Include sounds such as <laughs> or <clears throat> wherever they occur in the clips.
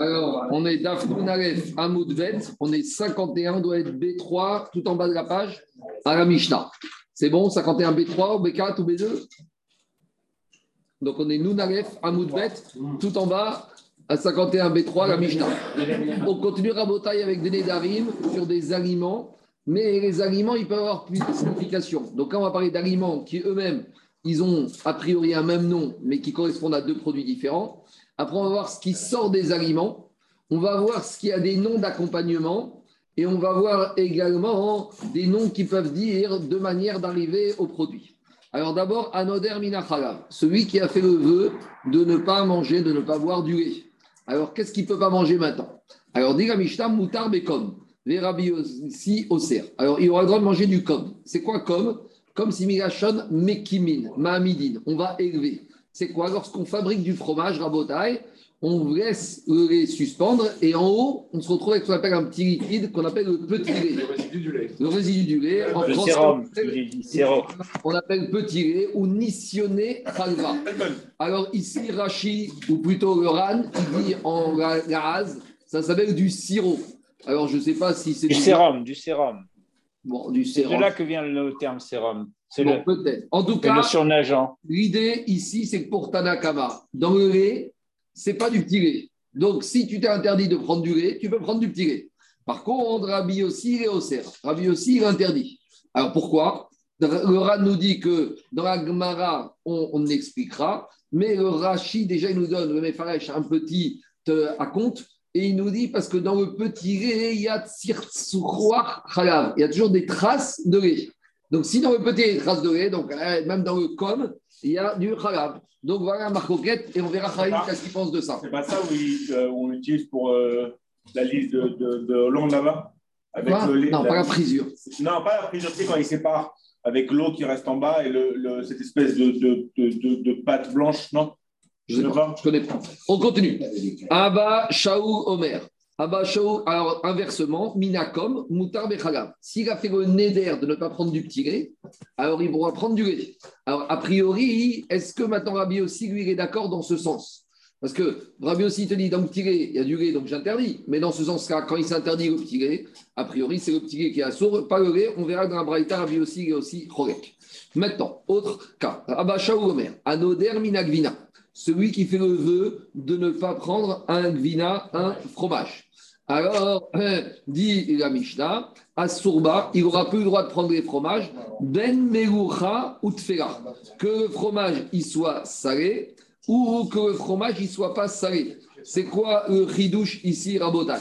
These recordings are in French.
Alors, on est Dafnoun Aleph Amoudvet, on est 51, on doit être B3 tout en bas de la page à la Mishnah. C'est bon, 51 B3 ou B4 ou B2 Donc on est Noun Aleph Amoudvet tout en bas à 51 B3 à la Mishnah. On continue Rabotaille avec des Nédarim sur des aliments, mais les aliments, ils peuvent avoir plus de signification. Donc quand on va parler d'aliments qui eux-mêmes, ils ont a priori un même nom, mais qui correspondent à deux produits différents. Après, on va voir ce qui sort des aliments. On va voir ce qui a des noms d'accompagnement. Et on va voir également des noms qui peuvent dire de manière d'arriver au produit. Alors d'abord, Anoder Minachalav, celui qui a fait le vœu de ne pas manger, de ne pas boire du lait. Alors qu'est-ce qu'il ne peut pas manger maintenant? Alors dit Mishnah, Moutar Bekom, Oser. Alors il aura le droit de manger du com. C'est quoi com? Comme si Migashon Mekimin, Mahamidin, on va élever. C'est quoi Lorsqu'on fabrique du fromage, rabotaille, on laisse le lait suspendre et en haut, on se retrouve avec ce qu'on appelle un petit liquide qu'on appelle le petit lait. Le résidu du lait. Le résidu du lait. En Le français, sérum. on appelle- du sérum. on appelle petit lait ou nissionné halva. Alors ici, Rachi, ou plutôt le ran, il dit en gaz, ça s'appelle du sirop. Alors je ne sais pas si c'est Du sérum, du sérum. Bon, du C'est de sérum. là que vient le terme sérum. C'est Bon, le, peut-être. En tout le cas, surnageant. l'idée ici, c'est que pour Tanakama, dans le lait, c'est pas du petit lait. Donc, si tu t'es interdit de prendre du lait, tu peux prendre du petit lait. Par contre, Rabbi aussi, il est au cerf. Rabbi aussi, il est interdit. Alors, pourquoi? Le Ran nous dit que dans la Gemara, on, on expliquera, mais le Rashi, déjà, il nous donne, le Mefaresh, un petit euh, à compte, et il nous dit, parce que dans le petit lait, il y a. Il y a toujours des traces de lait. Donc, si dans le petit, il y a des traces de lait, donc euh, même dans le com, il y a du halav. Donc, voilà ma coquette, et on verra Khalid, qu'est-ce qu'il pense de ça. C'est pas ça où il- euh, on l'utilise pour euh, la liste de, de, de Hollande là-bas? Avec le lait. non, pas la frisure. Non, pas la frisure, c'est quand il sépare avec l'eau qui reste en bas et le, le- cette espèce de, de, pâte blanche, non? Je sais pas, je connais pas. On continue. Abba Shaou Omer. Alors inversement, Minakom, Moutar Bechalav. S'il a fait le neder de ne pas prendre du petit lait, alors il pourra prendre du lait. Alors, a priori, est-ce que maintenant Rabbi aussi, lui, est d'accord dans ce sens? Parce que Rabbi aussi te dit, dans le petit lait, il y a du lait, donc j'interdis. Mais dans ce sens-là, quand il s'interdit le petit lait, a priori, c'est le petit lait qui est assourd, pas le lait. On verra dans la Braïta, Rabbi aussi, il est aussi Chorek. Maintenant, autre cas. Abba Shaou Omer. Anoder Minagvina celui qui fait le vœu de ne pas prendre un gvina, un fromage. Alors, hein, dit la Mishnah, à Sourba, il n'aura plus le droit de prendre les fromages, ben meloucha ou tfela, que le fromage il soit salé ou que le fromage il soit pas salé. C'est quoi le ridouche ici, Rabotai?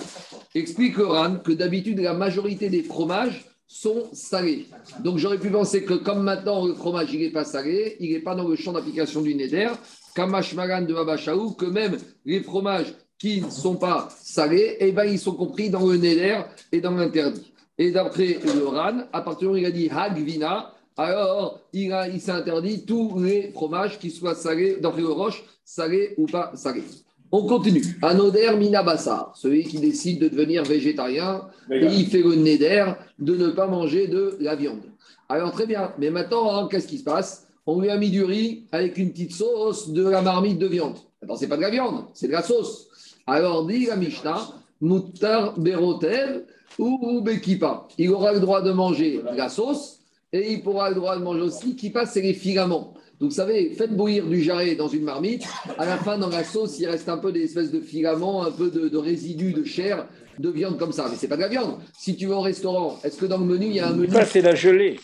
Explique Ran que d'habitude, la majorité des fromages sont salés. Donc j'aurais pu penser que comme maintenant le fromage il n'est pas salé, il n'est pas dans le champ d'application du Neder, Kamash Magan de Abachaou, que même les fromages qui ne sont pas salés, eh ben, ils sont compris dans le Neder et dans l'interdit. Et d'après le Ran, à partir du moment où il a dit Hagvina, alors il, a- il s'est interdit tous les fromages qui soient salés, d'après le Roche, salés ou pas salés. On continue. Anoder Minabassar, celui qui décide de devenir végétarien, et il fait le neder de ne pas manger de la viande. Alors très bien, mais maintenant, hein, qu'est-ce qui se passe? On lui a mis du riz avec une petite sauce de la marmite de viande. Attends, c'est pas de la viande, c'est de la sauce. Alors dit la Mishnah, Moutar Berotev ou Bekipa. Il aura le droit de manger la sauce et il pourra le droit de manger aussi Kipa, c'est les filaments. Donc, vous savez, faites bouillir du jarret dans une marmite. À la fin, dans la sauce, il reste un peu des espèces de filaments, un peu de, résidus de chair, de viande comme ça. Mais c'est pas de la viande. Si tu vas au restaurant, est-ce que dans le menu, il y a un menu? Ça, c'est la gelée.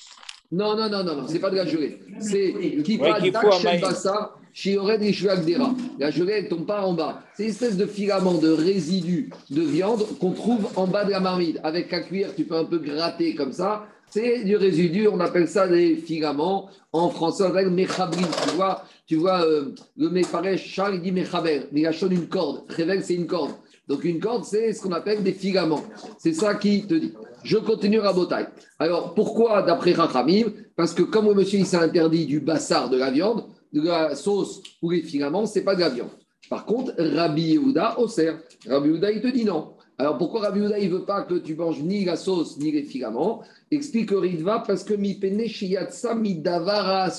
Non, non, non, non, non, c'est pas de la gelée. C'est qui. Bassa, Chiored et Shuagdera. La gelée, elle tombe pas en bas. C'est une espèce de filament de résidus de viande qu'on trouve en bas de la marmite. Avec la cuillère, tu peux un peu gratter comme ça. C'est du résidu, on appelle ça des filaments. En français, on appelle mechabri. Tu vois, tu vois euh, le mefaresh, Charles, il dit mechaber. Mais il a une corde. Révèle, c'est une corde. Donc une corde, c'est ce qu'on appelle des filaments. C'est ça qui te dit. Je continue à Botaï. Alors pourquoi d'après Rachamim Parce que comme le monsieur il s'est interdit du bassard de la viande, de la sauce ou les filaments, c'est pas de la viande. Par contre, Rabbi Yehuda, au cerf. Rabbi Yehuda, il te dit non. Alors pourquoi Rabbi Yehuda, il veut pas que tu manges ni la sauce ni les filaments Explique Ritva, parce que mi pene shiyatsa mi davara.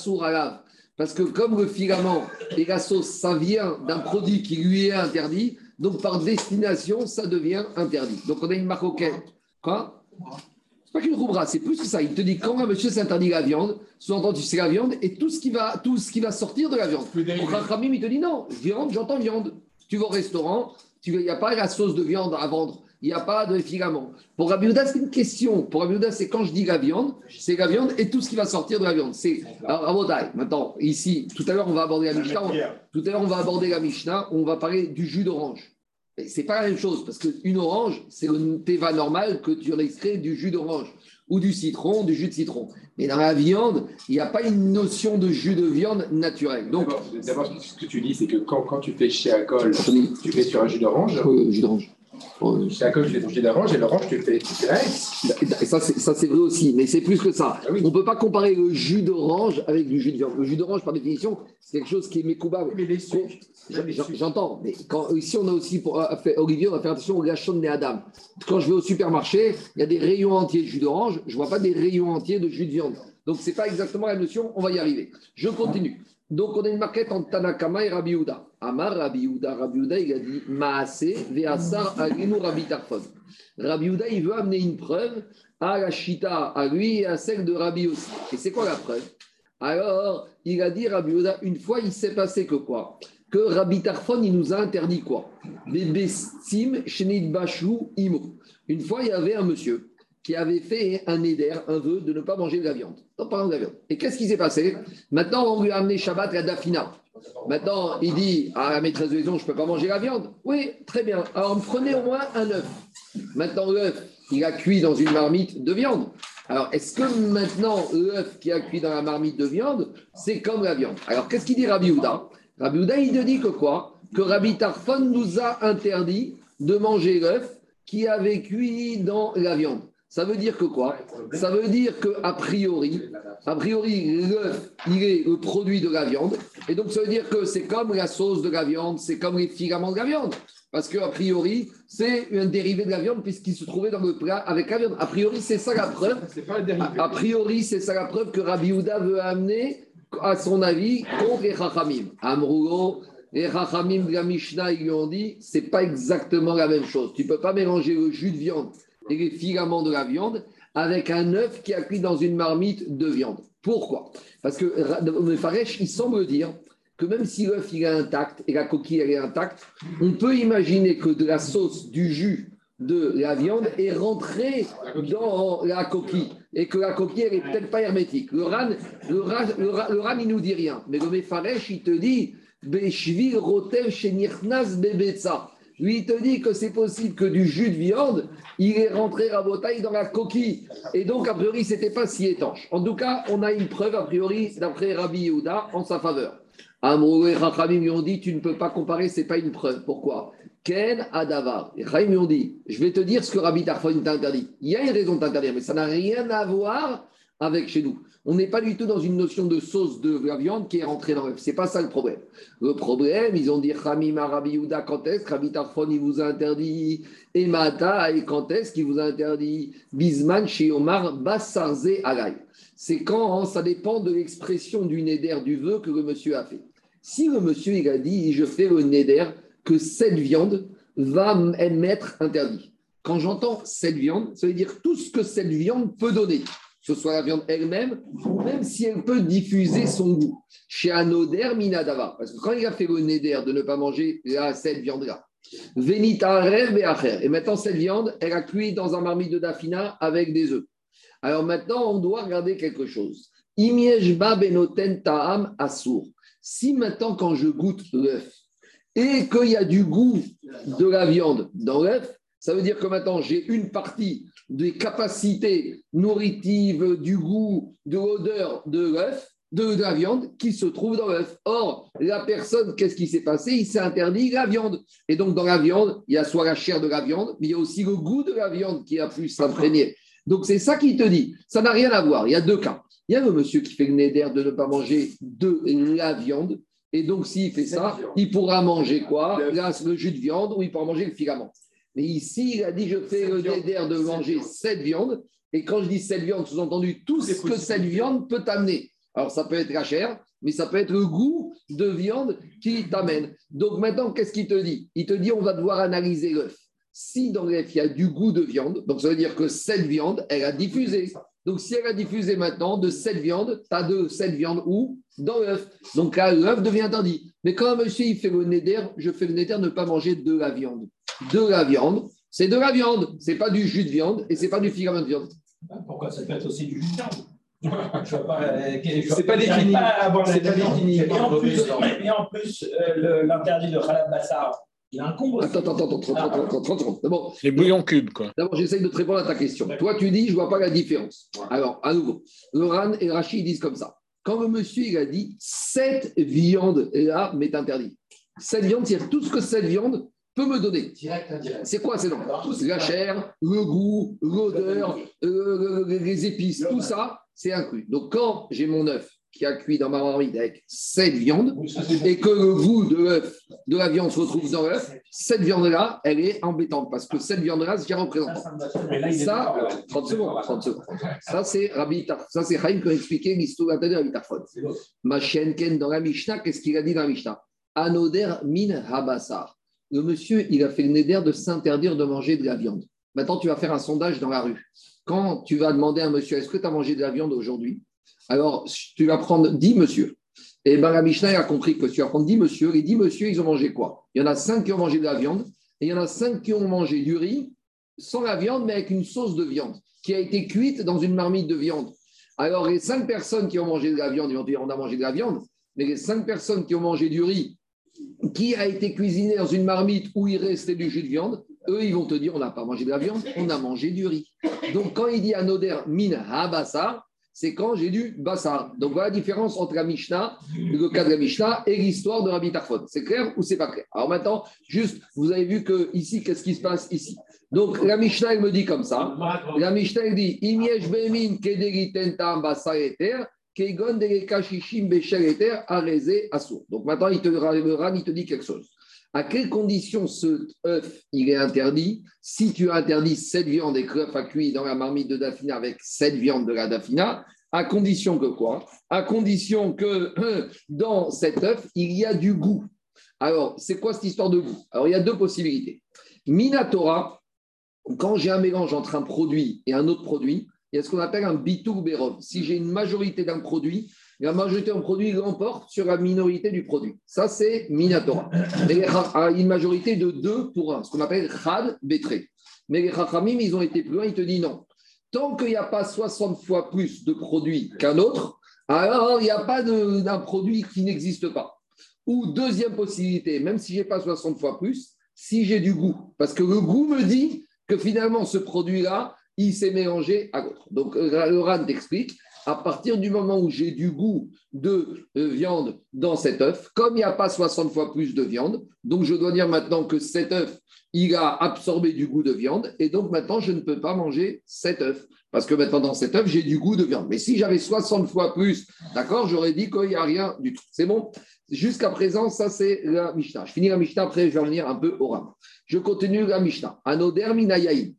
Parce que comme le filament et la sauce, ça vient d'un produit qui lui est interdit, Donc, par destination, ça devient interdit. Donc, on a une marque auquel. Quoi C'est pas qu'une roubra, c'est plus que ça. Il te dit quand un monsieur s'interdit la viande, sous-entendu, c'est la viande et tout ce, qui va, tout ce qui va sortir de la viande. Pour Rachamim, il te dit non, viande, j'entends viande. Tu vas au restaurant, il n'y a pas la sauce de viande à vendre il n'y a pas de filament. Pour Rabbi c'est une question. Pour Rabbi c'est quand je dis la viande, c'est la viande et tout ce qui va sortir de la viande. C'est alors Maintenant, ici, tout à l'heure, on va aborder la Mishnah. Tout à l'heure, on va aborder la Mishnah. On va parler du jus d'orange. C'est pas la même chose parce qu'une orange, c'est le teva normal que tu extrait du jus d'orange ou du citron, du jus de citron. Mais dans la viande, il n'y a pas une notion de jus de viande naturel. Donc, d'abord, ce que tu dis, c'est que quand, quand tu fais chez alcool, tu fais sur un jus d'orange. jus d'orange. C'est à cause du jus d'orange et l'orange, tu le fais Et ça, c'est vrai aussi, mais c'est plus que ça. Ah On ne peut pas comparer le jus d'orange avec du jus de viande. Le jus d'orange, par définition, c'est quelque chose qui est mécoubable. Mais les J'entends, mais quand, ici, on a aussi, pour euh, Olivier, on va faire attention au gachon de Adam. Quand je vais au supermarché, il y a des rayons entiers de jus d'orange, je ne vois pas des rayons entiers de jus de viande. Donc, ce n'est pas exactement la notion, on va y arriver. Je continue. Donc, on a une maquette entre Tanakama et Rabbi Uda. Amar Rabbi Rabbi il a dit Maase, Veasar, Aginu, Rabbi Tarfon. Rabbi il veut amener une preuve à la Shita, à lui et à celle de Rabbi aussi. Et c'est quoi la preuve? Alors, il a dit Rabbi une fois, il s'est passé que quoi? Que Rabbi Tarfon, il nous a interdit quoi? Bébestim, Shenid Bashou, Imo. Une fois, il y avait un monsieur qui avait fait un éder, un vœu de ne pas manger de la viande. Non, pas de la viande. Et qu'est-ce qui s'est passé? Maintenant, on lui a amené Shabbat la Dafina. Maintenant, il dit à la maîtresse de maison, je ne peux pas manger la viande. Oui, très bien. Alors, prenez au moins un œuf. Maintenant, l'œuf, il a cuit dans une marmite de viande. Alors, est-ce que maintenant, l'œuf qui a cuit dans la marmite de viande, c'est comme la viande? Alors, qu'est-ce qu'il dit Rabbi Houda? Rabbi Houda, il te dit que quoi? Que Rabbi Tarfon nous a interdit de manger l'œuf qui avait cuit dans la viande. Ça veut dire que quoi? Ça veut dire que a priori, a priori, l'œuf, il est le produit de la viande. Et donc, ça veut dire que c'est comme la sauce de la viande, c'est comme les filaments de la viande. Parce qu'a priori, c'est un dérivé de la viande puisqu'il se trouvait dans le plat avec la viande. A priori, c'est ça la preuve. A, priori, c'est ça la preuve que Rabbi Houda veut amener, à son avis, contre les Chachamim. Amrougo, les Chachamim de la Mishnah, ils lui ont dit, c'est pas exactement la même chose. Tu peux pas mélanger le jus de viande les filaments de la viande avec un œuf qui a cuit dans une marmite de viande. Pourquoi? Parce que le Faresh, il semble dire que même si l'œuf est intact et la coquille est intacte, on peut imaginer que de la sauce, du jus de la viande est rentrée dans la coquille et que la coquille n'est peut-être pas hermétique. Le ran, le, ran, le, il nous dit rien, mais le Mefaresh, il te dit Beshvil shenirnas bebetza. Lui, il te dit que c'est possible que du jus de viande, il est rentré à bouteille dans la coquille. Et donc, a priori, ce n'était pas si étanche. En tout cas, on a une preuve, a priori, d'après Rabbi Yehuda, en sa faveur. Amrou et Rachamim lui ont dit Tu ne peux pas comparer, ce n'est pas une preuve. Pourquoi? Ken Adavar. Et Rachamim lui ont dit Je vais te dire ce que Rabbi Tarfon t'a interdit. Il y a une raison de t'interdire, mais ça n'a rien à voir avec chez nous. On n'est pas du tout dans une notion de sauce de la viande qui est rentrée dans l'œuf. Ce n'est pas ça le problème. Le problème, ils ont dit Khamim Rabbi Yuda, quand est-ce vous a interdit Et Mata, et quand est-ce qu'il vous a interdit Bisman, Omar, Bassarze, Alay. C'est quand hein, ça dépend de l'expression du néder du vœu que le monsieur a fait. Si le monsieur il a dit Je fais le néder que cette viande va m'être interdit. Quand j'entends cette viande, ça veut dire tout ce que cette viande peut donner que ce soit la viande elle-même, ou même si elle peut diffuser son goût. Chez Anoder Minadava. Parce que quand il a fait le Neder de ne pas manger cette viande-là, et maintenant, cette viande, elle a cuit dans un marmite de Dafina avec des œufs. Alors maintenant, on doit regarder quelque chose. Benoten Ta'am Assour. Si maintenant, quand je goûte l'œuf, et qu'il y a du goût de la viande dans l'œuf, ça veut dire que maintenant, j'ai une partie des capacités nourritives, du goût, de l'odeur de l'œuf, de, la viande qui se trouve dans l'œuf. Or, la personne, qu'est-ce qui s'est passé? Il s'est interdit la viande. Et donc, dans la viande, il y a soit la chair de la viande, mais il y a aussi le goût de la viande qui a pu s'imprégner. Donc, c'est ça qu'il te dit. Ça n'a rien à voir. Il y a deux cas. Il y a le monsieur qui fait le néder de ne pas manger de la viande. Et donc, s'il fait ça, il pourra manger quoi? Le jus de viande ou il pourra manger le filament. Mais ici, il a dit je fais le néder de manger cette viande. Et quand je dis cette viande, sous-entendu tout ce que cette viande peut amener. Alors, ça peut être la chair, mais ça peut être le goût de viande qui t'amène. Donc maintenant, qu'est-ce qu'il te dit? Il te dit on va devoir analyser l'œuf. Si dans l'œuf, il y a du goût de viande, donc ça veut dire que cette viande, elle a diffusé. Donc si elle a diffusé maintenant de cette viande, tu as de cette viande où? Dans l'œuf. Donc là, l'œuf devient interdit. Mais quand un monsieur il fait le néder, je fais le néder de ne pas manger de la viande. De la viande, c'est de la viande. C'est pas du jus de viande et c'est pas du filament de viande. Pourquoi ça peut être aussi du jus de viande? Je vois pas. euh, C'est pas défini. pas C'est défini. Et en plus, et en plus euh, le- l'interdit de Khalab Bassar, il incombe aussi. Attends, attends, attends, 30, 30, 30, 30 secondes. D'abord, Les bouillons cubes, quoi. D'abord, j'essaye de te répondre à ta question. Toi, tu dis, je ne vois pas la différence. Alors, à nouveau, Loran et Rachid disent comme ça. Quand le monsieur il a dit cette viande là m'est interdit. Cette viande, c'est tout ce que cette viande peut me donner. Direct, indirect. C'est quoi ces noms La chair, le goût, l'odeur, euh, les épices, tout ça, c'est inclus. Donc, quand j'ai mon œuf qui a cuit dans ma marmite avec cette viande et que le goût de l'œuf, de la viande se retrouve dans l'œuf, cette viande-là, elle est embêtante parce que cette viande-là, c'est il est Ça, d'accord. 30 secondes, 30 secondes. Ça, c'est Rabbi Ça, c'est Chaim qui a expliqué l'histoire de Rabbi Tarfon. Machenken, dans la Mishnah, qu'est-ce qu'il a dit dans la Mishnah? Anoder min habassar. Le monsieur, il a fait le néder de s'interdire de manger de la viande. Maintenant, tu vas faire un sondage dans la rue. Quand tu vas demander à un monsieur, est-ce que tu as mangé de la viande aujourd'hui? Alors, tu vas prendre 10 monsieur. Et bien, la Mishnah a compris que tu vas prendre 10 monsieur. Les 10 monsieur, ils ont mangé quoi? Il y en a 5 qui ont mangé de la viande et il y en a 5 qui ont mangé du riz sans la viande, mais avec une sauce de viande qui a été cuite dans une marmite de viande. Alors, les 5 personnes qui ont mangé de la viande, ils vont dire on a mangé de la viande, mais les 5 personnes qui ont mangé du riz qui a été cuisiné dans une marmite où il restait du jus de viande, eux, ils vont te dire on n'a pas mangé de la viande, on a mangé du riz. Donc, quand il dit anoder min habassar, c'est quand j'ai du bassar. Donc, voilà la différence entre la Mishnah, le cas de la Mishnah, et l'histoire de Rabbi Tarfon. C'est clair ou c'est pas clair? Alors maintenant, juste, vous avez vu que ici, qu'est-ce qui se passe ici? Donc, la Mishnah, elle me dit comme ça. La Mishnah, elle dit Imiesh bemin kederi tentam basar eter, kegon deleka shishim beshel eter, areze asur. Donc maintenant, il te, le il te dit quelque chose. À quelles conditions ce œuf il est interdit Si tu interdis cette viande et que l'œuf a cuit dans la marmite de Dafina avec cette viande de la Dafina, à condition que quoi? À condition que <clears throat> dans cet œuf, il y a du goût. Alors, c'est quoi cette histoire de goût? Alors, il y a deux possibilités. Minatora, quand j'ai un mélange entre un produit et un autre produit, il y a ce qu'on appelle un bitou bérov. Si j'ai une majorité d'un produit, la majorité d'un produit l'emporte sur la minorité du produit. Ça, c'est Minatora. Mais une majorité de 2 pour 1, ce qu'on appelle Chad Bétré. Mais les Chachamim, ils ont été plus loin, ils te disent non. Tant qu'il n'y a pas 60 fois plus de produits qu'un autre, alors il n'y a pas d'un produit qui n'existe pas. Ou deuxième possibilité, même si je n'ai pas 60 fois plus, si j'ai du goût. Parce que le goût me dit que finalement, ce produit-là, il s'est mélangé à l'autre. Donc, euh, le RAN t'explique, à partir du moment où j'ai du goût de euh, viande dans cet œuf, comme il n'y a pas 60 fois plus de viande, donc je dois dire maintenant que cet œuf, il a absorbé du goût de viande, et donc maintenant, je ne peux pas manger cet œuf. Parce que maintenant, dans cet œuf, j'ai du goût de viande. Mais si j'avais 60 fois plus, d'accord, j'aurais dit qu'il n'y a rien du tout. C'est bon? Jusqu'à présent, ça, c'est la Mishnah. Je finis la Mishnah, après, je vais revenir un peu au Ram. Je continue la Mishnah. Anoder minayaï.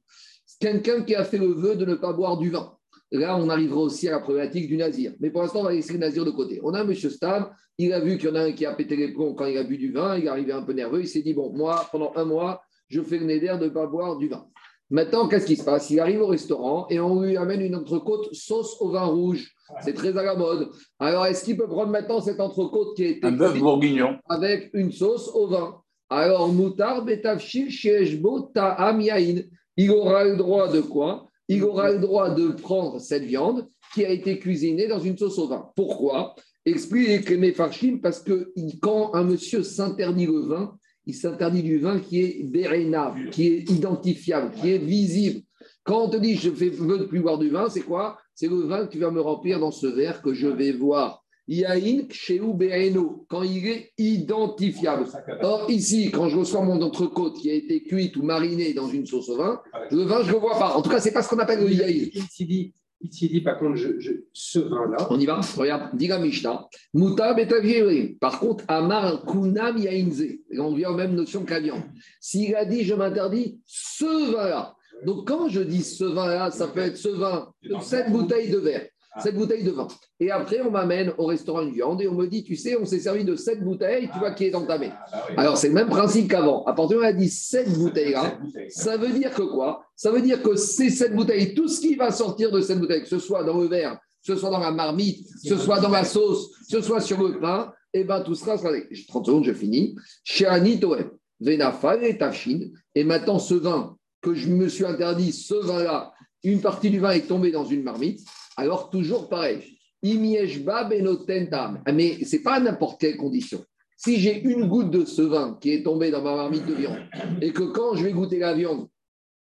Quelqu'un qui a fait le vœu de ne pas boire du vin. Là, on arrivera aussi à la problématique du nazir. Mais pour l'instant, on va laisser le nazir de côté. On a monsieur Stab, il a vu qu'il y en a un qui a pété les plombs quand il a bu du vin, il est arrivé un peu nerveux, il s'est dit, bon, moi, pendant un mois, je fais le néder de ne pas boire du vin. Maintenant, qu'est-ce qui se passe? Il arrive au restaurant et on lui amène une entrecôte sauce au vin rouge. C'est très à la mode. Alors, est-ce qu'il peut prendre maintenant cette entrecôte qui été Un bœuf bourguignon. avec une sauce au vin? Alors, moutar betavshil sheshbo ta'am yain. Il aura le droit de quoi? Il aura le droit de prendre cette viande qui a été cuisinée dans une sauce au vin. Pourquoi? Explique les Mefarshim parce que quand un monsieur s'interdit le vin, il s'interdit du vin qui est bérénable, qui est identifiable, qui est visible. Quand on te dit je fais veux plus boire du vin, c'est quoi? C'est le vin qui va me remplir dans ce verre que je vais voir. Yain kshéou béréno, quand il est identifiable. Or, ici, quand je reçois mon entrecôte qui a été cuite ou marinée dans une sauce au vin, le vin, je ne le vois pas. En tout cas, ce n'est pas ce qu'on appelle le yaïn. Il s'y dit, il s'y dit, par contre, je, je- ce vin-là, On y va Regarde, dit la Mishnah. Mouta betavieri. Par contre, Amar kunam yainze. Et On revient aux mêmes notions viande. S'il a dit, je m'interdis ce vin-là. Donc, quand je dis ce vin-là, ça peut être ce vin, cette bouteille de verre. 7 bouteilles de vin. Et après, on m'amène au restaurant une viande et on me dit, tu sais, on s'est servi de 7 bouteilles, tu vois, qui est entamé. Ah, bah. Alors, c'est le même principe qu'avant. À partir du moment où on a dit 7 bouteilles-là, ça veut dire que quoi? Ça veut dire que ces 7 bouteilles, tout ce qui va sortir de cette bouteille, que ce soit dans le verre, que ce soit dans la marmite, que ce soit dans la sauce, que ce soit sur le pain, et ben tout sera sera. J'ai 30 secondes, je finis. Chez Anitoem, Venafal et Tafshin. Et maintenant, ce vin que je me suis interdit, ce vin-là, une partie du vin est tombée dans une marmite. Alors, toujours pareil. Ah, Mais ce n'est pas n'importe quelle condition. Si j'ai une goutte de ce vin qui est tombé dans ma marmite de viande, et que quand je vais goûter la viande,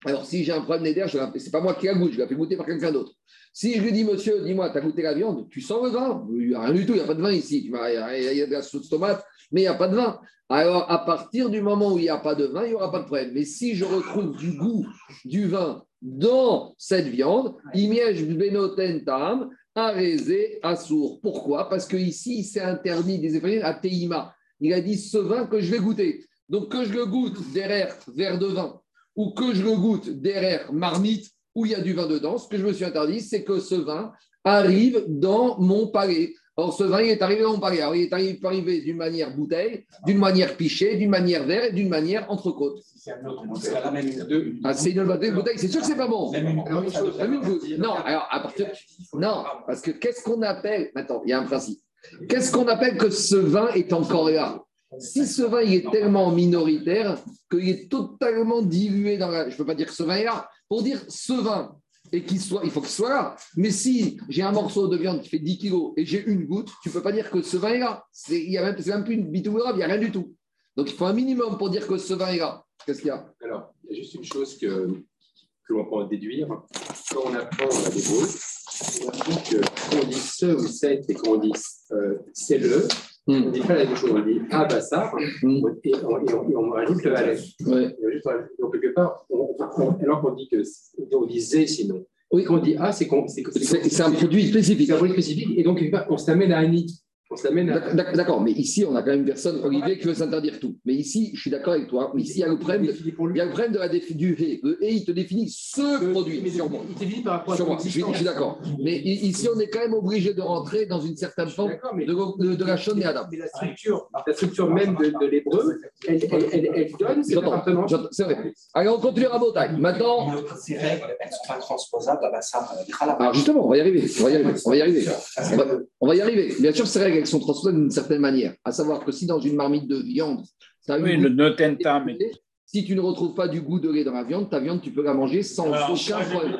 alors si j'ai un problème d'éder, ce n'est pas moi qui la goûte, je la fais goûter par quelqu'un d'autre. Si je lui dis, monsieur, dis-moi, tu as goûté la viande, tu sens le vin? Il n'y a rien du tout, il n'y a pas de vin ici. Il y a de la sauce tomate, mais il n'y a pas de vin. Alors, à partir du moment où il n'y a pas de vin, il n'y aura pas de problème. Mais si je retrouve du goût du vin dans cette viande, imiège benoten tam, arésé, assour. Pourquoi? Parce qu'ici, il s'est interdit des effets à Teima. Il a dit ce vin que je vais goûter. Donc, que je le goûte derrière verre de vin ou que je le goûte derrière marmite où il y a du vin dedans, ce que je me suis interdit, c'est que ce vin arrive dans mon palais. Alors, ce vin, il est arrivé dans mon. Alors, il est arrivé, d'une manière bouteille, d'une manière pichée, d'une manière verre et d'une manière entrecôte. C'est un autre C'est la même Deux. Ah, c'est une bouteille, bouteille, c'est sûr que c'est pas bon. Même une- Alors, une chose, La même chose. Non, alors, à partir. Non, parce que qu'est-ce qu'on appelle. Attends, il y a un principe. Qu'est-ce qu'on appelle que ce vin est encore là? Si ce vin il est tellement minoritaire qu'il est totalement dilué dans la. Je ne peux pas dire que ce vin est là. Pour dire ce vin et qu'il soit, il faut qu'il soit là. Mais si j'ai un morceau de viande qui fait 10 kilos et j'ai une goutte, tu ne peux pas dire que ce vin est là. C'est même, même plus une bitou il n'y a rien du tout. Donc il faut un minimum pour dire que ce vin est là. Qu'est-ce qu'il y a? Alors, il y a juste une chose que, que l'on peut en déduire. Quand on apprend la hébreu, on apprend que quand on dit ce ou cette et quand on dit euh, c'est le, on ne dit pas la même chose. On dit abassar Hmm. et, on, et on- et on rajoute le aleph. Ouais. Donc, quelque part, on- alors qu'on dit que on dit zé sinon. Oui. Quand on dit a, c'est qu'on- c'est un produit spécifique. c'est un produit spécifique et donc quelque part, on s'amène à Annie. On D'accord, mais ici, on a quand même une personne, Olivier, qui veut s'interdire tout. Mais ici, je suis d'accord avec toi, mais ici, il y a le problème, de- il y a le problème de la défi- du hé. Le hé, il te définit ce produit, Mais sûrement. Il définit par rapport à Sur moi, je suis, je suis d'accord. Mais ici, on est quand même obligé de rentrer dans une certaine forme mais- de, de, de la chaîne et Adam. Mais la structure, la structure même de, de l'hébreu, elle, elle, elle, elle donne cette J'entends, appartenance. j'entends, c'est vrai. Allez, on continue à Botaille. Maintenant, Ces règles, elles ne sont pas transposables à à Khalab. alors justement, on va y arriver. On va y arriver. On va y arriver. On va, on va y arriver. Bien sûr, ces règles, elles sont transposées d'une certaine manière. À savoir que si dans une marmite de viande, tu as Oui, une le notentam. Si tu ne retrouves pas du goût de lait dans la viande, ta viande, tu peux la manger sans Alors, aucun problème.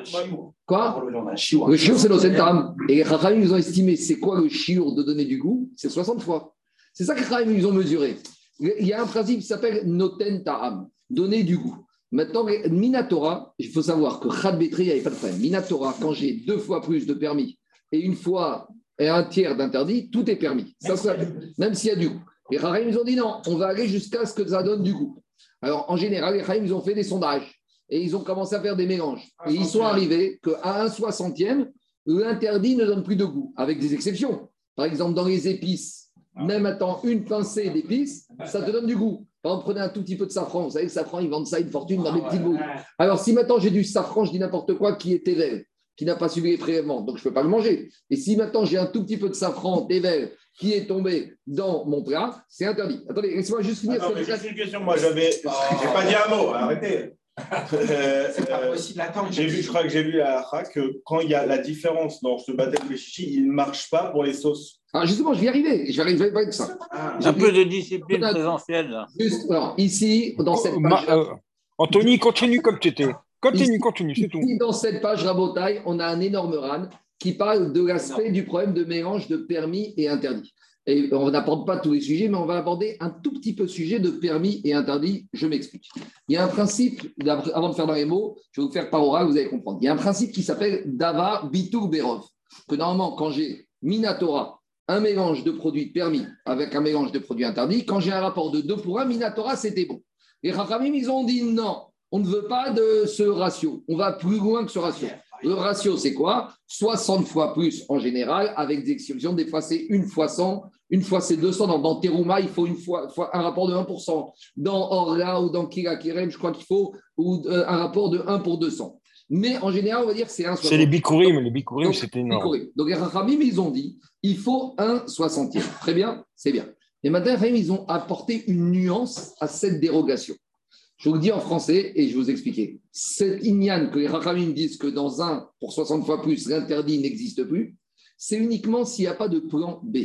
Quoi? Le chiour, c'est l'otentam. Et les Chachamim, ils ont estimé, c'est quoi le chiour de donner du goût? C'est 60 fois. C'est ça que les ils ont mesuré. Il y a un principe qui s'appelle notentam, donner du goût. Maintenant, Minatora, il faut savoir que Betri, il n'y avait pas de problème. Minatora, quand j'ai deux fois plus de permis et une fois et un tiers d'interdit, tout est permis. Ça, ça- même s'il y a du goût. Les Chachamim, ils ont dit non, on va aller jusqu'à ce que ça donne du goût. Alors, en général, les Chachamim, ils ont fait des sondages et ils ont commencé à faire des mélanges. Et ils sont arrivés qu'à un soixantième, l'interdit ne donne plus de goût, avec des exceptions. Par exemple, dans les épices, même attends une pincée d'épices, ça te donne du goût. Par exemple, prenez un tout petit peu de safran. Vous savez, le safran, ils vendent ça une fortune dans des petits bouts. Alors, si maintenant j'ai du safran, je dis n'importe quoi, qui est Tevel, qui n'a pas suivi les prélèvements, donc je ne peux pas le manger. Et si maintenant j'ai un tout petit peu de safran Tevel qui est tombé dans mon plat, c'est interdit. Attendez, laissez-moi juste finir Attends, mais cette juste une question. Moi, j'avais. J'ai pas dit un mot, arrêtez. Euh, euh. J'ai vu, je crois que j'ai vu à la que quand il y a la différence dans ce baptême de chichi, il ne marche pas pour les sauces. Alors, justement, je vais y arriver. Je vais arriver avec ça. Un peu de discipline présentielle. là. Juste, alors, ici, dans cette Oh, Ma- page, euh, Anthony, continue comme tu étais. Continue, continue, c'est tout. dans cette page Rabotaille, on a un énorme ran qui parle de l'aspect du problème de mélange de permis et interdit. Et on n'aborde pas tous les sujets, mais on va aborder un tout petit peu sujet de permis et interdit. Je m'explique. Il y a un principe, avant de faire dans les mots, je vais vous faire par oral, vous allez comprendre. Il y a un principe qui s'appelle Dava Bitou Berov. Que normalement, quand j'ai Minatora, un mélange de produits permis avec un mélange de produits interdits, quand j'ai un rapport de 2 pour 1, Minatora, c'était bon. Les Rachamim, ils ont dit non, on ne veut pas de ce ratio. On va plus loin que ce ratio. Le ratio, c'est quoi? 60 fois plus en général, avec des exceptions. Des fois, c'est une fois 100, une fois c'est 200. Dans, dans Teruma, il faut une fois, fois un rapport de 1%. Dans Orla ou dans Kira Kirem, je crois qu'il faut ou, euh, un rapport de 1 pour 200. Mais en général, on va dire que c'est 1,60. C'est les bikurim, les bikurim, c'est énorme. Bikurim. Donc les Rachamim, ils ont dit, il faut un soixantième. Très bien, c'est bien. Et maintenant, ils ont apporté une nuance à cette dérogation. Je vous le dis en français et je vous expliquer. Cette ignan que les Rachamim disent que dans un, pour 60 fois plus, l'interdit n'existe plus, c'est uniquement s'il n'y a pas de plan B.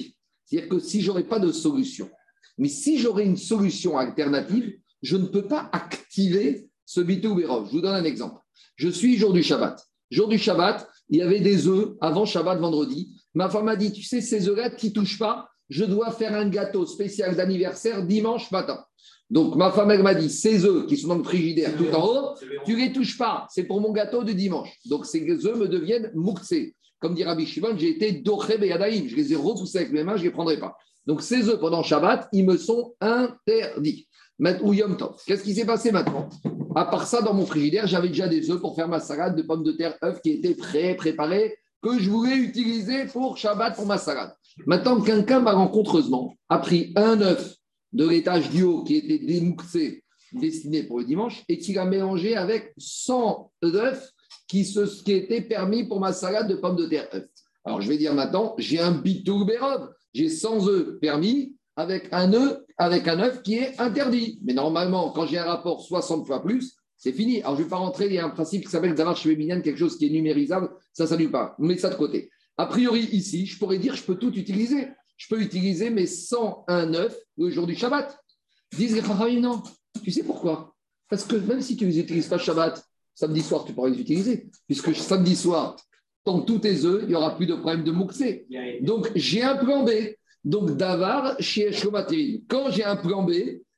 C'est-à-dire que si j'aurais pas de solution. Mais si j'aurais une solution alternative, je ne peux pas activer ce bitou. Je vous donne un exemple. Je suis jour du Shabbat. Jour du Shabbat, il y avait des œufs avant Shabbat vendredi. Ma femme m'a dit, tu sais, ces œufs-là, tu touches pas. Je dois faire un gâteau spécial d'anniversaire dimanche matin. Donc ma femme, elle m'a dit, ces œufs qui sont dans le frigidaire tout en haut, tu les touches pas. C'est pour mon gâteau de dimanche. Donc ces œufs me deviennent mouktsé. Comme dit Rabbi Shimon, j'ai été doché beyadaïm. Je les ai repoussés avec mes mains, je ne les prendrai pas. Donc ces œufs pendant Shabbat, ils me sont interdits. Maintenant, ou Yom Tov. Qu'est-ce qui s'est passé maintenant? À part ça, dans mon frigidaire, j'avais déjà des œufs pour faire ma salade de pommes de terre œufs qui étaient prêts, préparés, que je voulais utiliser pour Shabbat pour ma salade. Maintenant, quelqu'un malencontreusement a pris un œuf de l'étage du haut qui était démouxé, destiné pour le dimanche, et qui l'a mélangé avec 100 œufs qui, se, étaient permis pour ma salade de pommes de terre œufs. Alors, je vais dire maintenant, j'ai un bitou bérov, j'ai 100 œufs permis avec un œuf, avec un œuf qui est interdit. Mais normalement, quand j'ai un rapport 60 fois plus, c'est fini. Alors, je ne vais pas rentrer, il y a un principe qui s'appelle Davar Shvebinyan, quelque chose qui est numérisable, ça, ça ne pas. On met ça de côté. A priori, ici, je pourrais dire, je peux tout utiliser. Je peux utiliser mes 101 œufs le jour du Shabbat. Disent les Chachamim, non. Tu sais pourquoi? Parce que même si tu ne les utilises pas Shabbat, samedi soir, tu pourras les utiliser. Puisque samedi soir, tant tous tes œufs, il n'y aura plus de problème de mouxé. Donc, j'ai un plan B. Donc, Davar chez. Quand j'ai un plan B,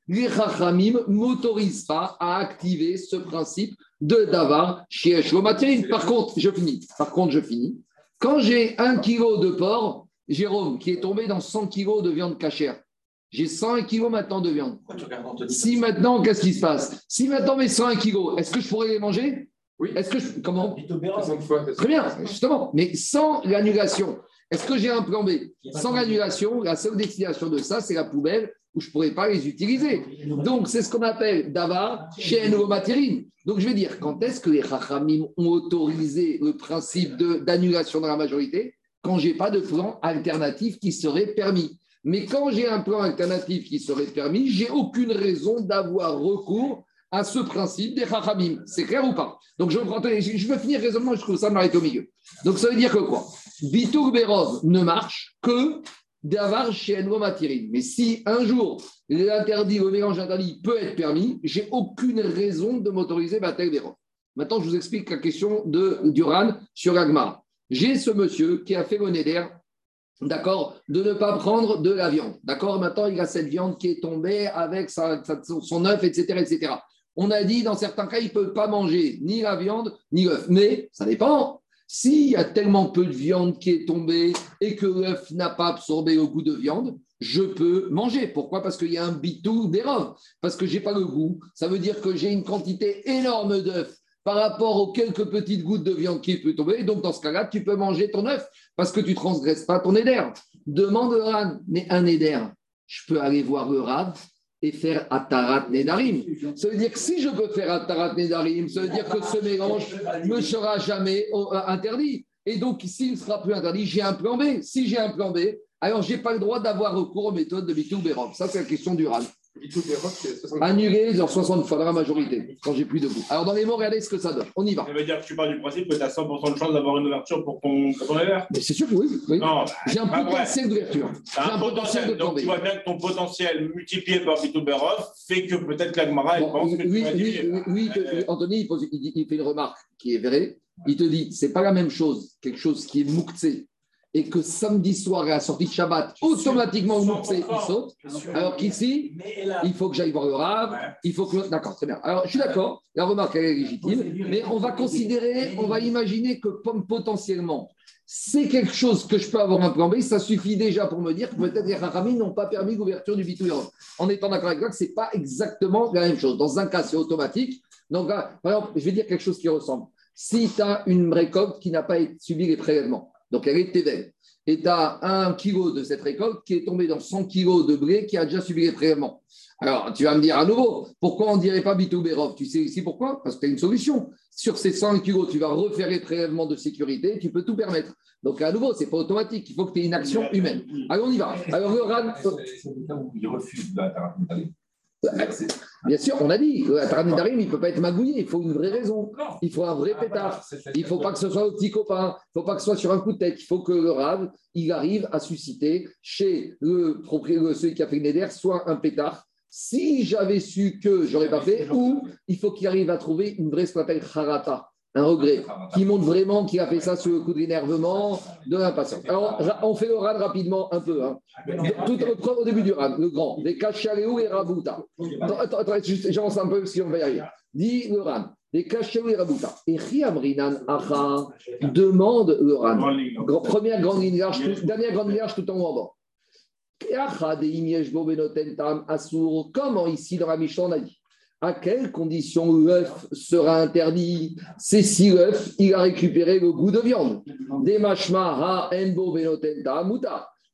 les Chachamim ne m'autorisent pas à activer ce principe de Davar chez. Par contre, je finis. Par contre, je finis. Quand j'ai un kilo de porc, Jérôme, qui est tombé dans 100 kilos de viande cachère, j'ai 101 kilos maintenant de viande. Si maintenant, qu'est-ce qui se passe? Si maintenant mes 101 kilos, est-ce que je pourrais les manger? Oui. Est-ce que je. Comment? 60 fois. Très bien, justement. Mais sans l'annulation, est-ce que j'ai un plan B? Sans l'annulation, la seule destination de ça, c'est la poubelle où je ne pourrais pas les utiliser. Donc, c'est ce qu'on appelle Davar chez Matérine. Donc, je vais dire, quand est-ce que les Chachamim ont autorisé le principe de- d'annulation dans la majorité? Quand j'ai pas de plan alternatif qui serait permis. Mais quand j'ai un plan alternatif qui serait permis, j'ai aucune raison d'avoir recours à ce principe des Chachamim. C'est clair ou pas? Donc, je, prends- je je veux finir raisonnement jusqu'au ça m'arrête au milieu. Donc, ça veut dire que quoi? Bitur Berov ne marche que d'avoir chez Matirin. Mais si un jour l'interdit, le mélange interdit peut être permis, j'ai aucune raison de m'autoriser Batel Berov. Maintenant, je vous explique la question de Duran sur Agmar. J'ai ce monsieur qui a fait le neder, d'accord, de ne pas prendre de la viande. D'accord, maintenant il a cette viande qui est tombée avec son œuf, etc., etc. On a dit dans certains cas, il ne peut pas manger ni la viande, ni l'œuf. Mais ça dépend. S'il y a tellement peu de viande qui est tombée et que l'œuf n'a pas absorbé le goût de viande, je peux manger. Pourquoi? Parce qu'il y a un bitou d'érov. Parce que je n'ai pas le goût. Ça veut dire que j'ai une quantité énorme d'œufs par rapport aux quelques petites gouttes de viande qui peut tomber. Donc, dans ce cas-là, tu peux manger ton œuf parce que tu ne transgresses pas ton éder. Demande au Rav, mais un éder, je peux aller voir le et faire Atarat Nedarim. Ça veut dire que si je peux faire Atarat Nedarim, ça veut dire que ce mélange ne sera jamais euh, interdit. Et donc, s'il ne sera plus interdit, j'ai un plan B. Si j'ai un plan B, alors je n'ai pas le droit d'avoir recours aux méthodes de Bitou Bérob. Ça, c'est la question du Rav. Bérov, c'est 60 Annulé genre 60 fois dans la majorité, quand j'ai plus de goût. Alors, dans les mots, regardez ce que ça donne. On y va. Ça veut dire que tu pars du principe que tu as 100% de chance d'avoir une ouverture pour ton, ton éver Mais c'est sûr que oui. oui. Non, bah, J'ai un potentiel d'ouverture. J'ai un potentiel. de Donc, tu vois bien que ton potentiel multiplié par Bitou Berov fait que peut-être l'Agmara, elle Bon, pense que tu oui, vas oui, oui, oui, il te- Anthony, il, pose- il dit- il fait une remarque qui est vraie. Il te dit, c'est pas la même chose, quelque chose qui est mouktsé et que samedi soir, à la sortie de Shabbat, automatiquement, le mouktsé, il saute. Alors qu'ici, il faut que j'aille voir le rave, il faut que... D'accord, très bien. Alors, je suis d'accord, la remarque, elle est légitime, mais on va considérer, on va imaginer que comme potentiellement, c'est quelque chose que je peux avoir un plan B, ça suffit déjà pour me dire que peut-être les Rachamim n'ont pas permis l'ouverture du bitouillon. En étant d'accord avec toi que ce n'est pas exactement la même chose. Dans un cas, c'est automatique. Donc, là, par exemple, je vais dire quelque chose qui ressemble. Si tu as une récolte qui n'a pas subi les prélèvements, donc elle est TVL, et tu as un kilo de cette récolte qui est tombé dans 100 kilos de blé qui a déjà subi les prélèvements. Alors, tu vas me dire à nouveau, pourquoi on ne dirait pas Bitouberov Tu sais ici pourquoi? Parce que tu as une solution. Sur ces 100 kilos, tu vas refaire les prélèvements de sécurité, tu peux tout permettre. Donc, à nouveau, ce n'est pas automatique, il faut que tu aies une action humaine. Alors, on y va. Alors, le RAN. Il refuse Bien sûr, on a dit, le Taranitarim, il ne peut pas être magouillé, il faut une vraie raison. Il faut un vrai pétard. Il ne faut pas que ce soit au petit copain, il ne faut pas que ce soit sur un coup de tête. Il faut que le Rav, il arrive à susciter chez le propriétaire, celui qui a fait Neder, soit un pétard. Si j'avais su que j'aurais pas fait, ou il faut qu'il arrive à trouver une vraie, ce qu'on appelle harata, un regret, qui montre vraiment qu'il a fait ça sur le coup d'énervement, de l'impatience. Alors, on fait le RAN rapidement un peu. Hein. Tout au, au début du RAN, le grand, les Kachaléou et Rabouta. Attends, attends, j'avance un peu si on va y arriver. Dit le RAN, les Kachaléou et Rabouta. Et Riamrinan Acha demande le RAN. Première grande ligne large, dernière grande ligne large tout en haut de. Comment ici dans la Mishnah on a dit? À quelles conditions l'œuf sera interdit C'est si l'œuf, il a récupéré le goût de viande.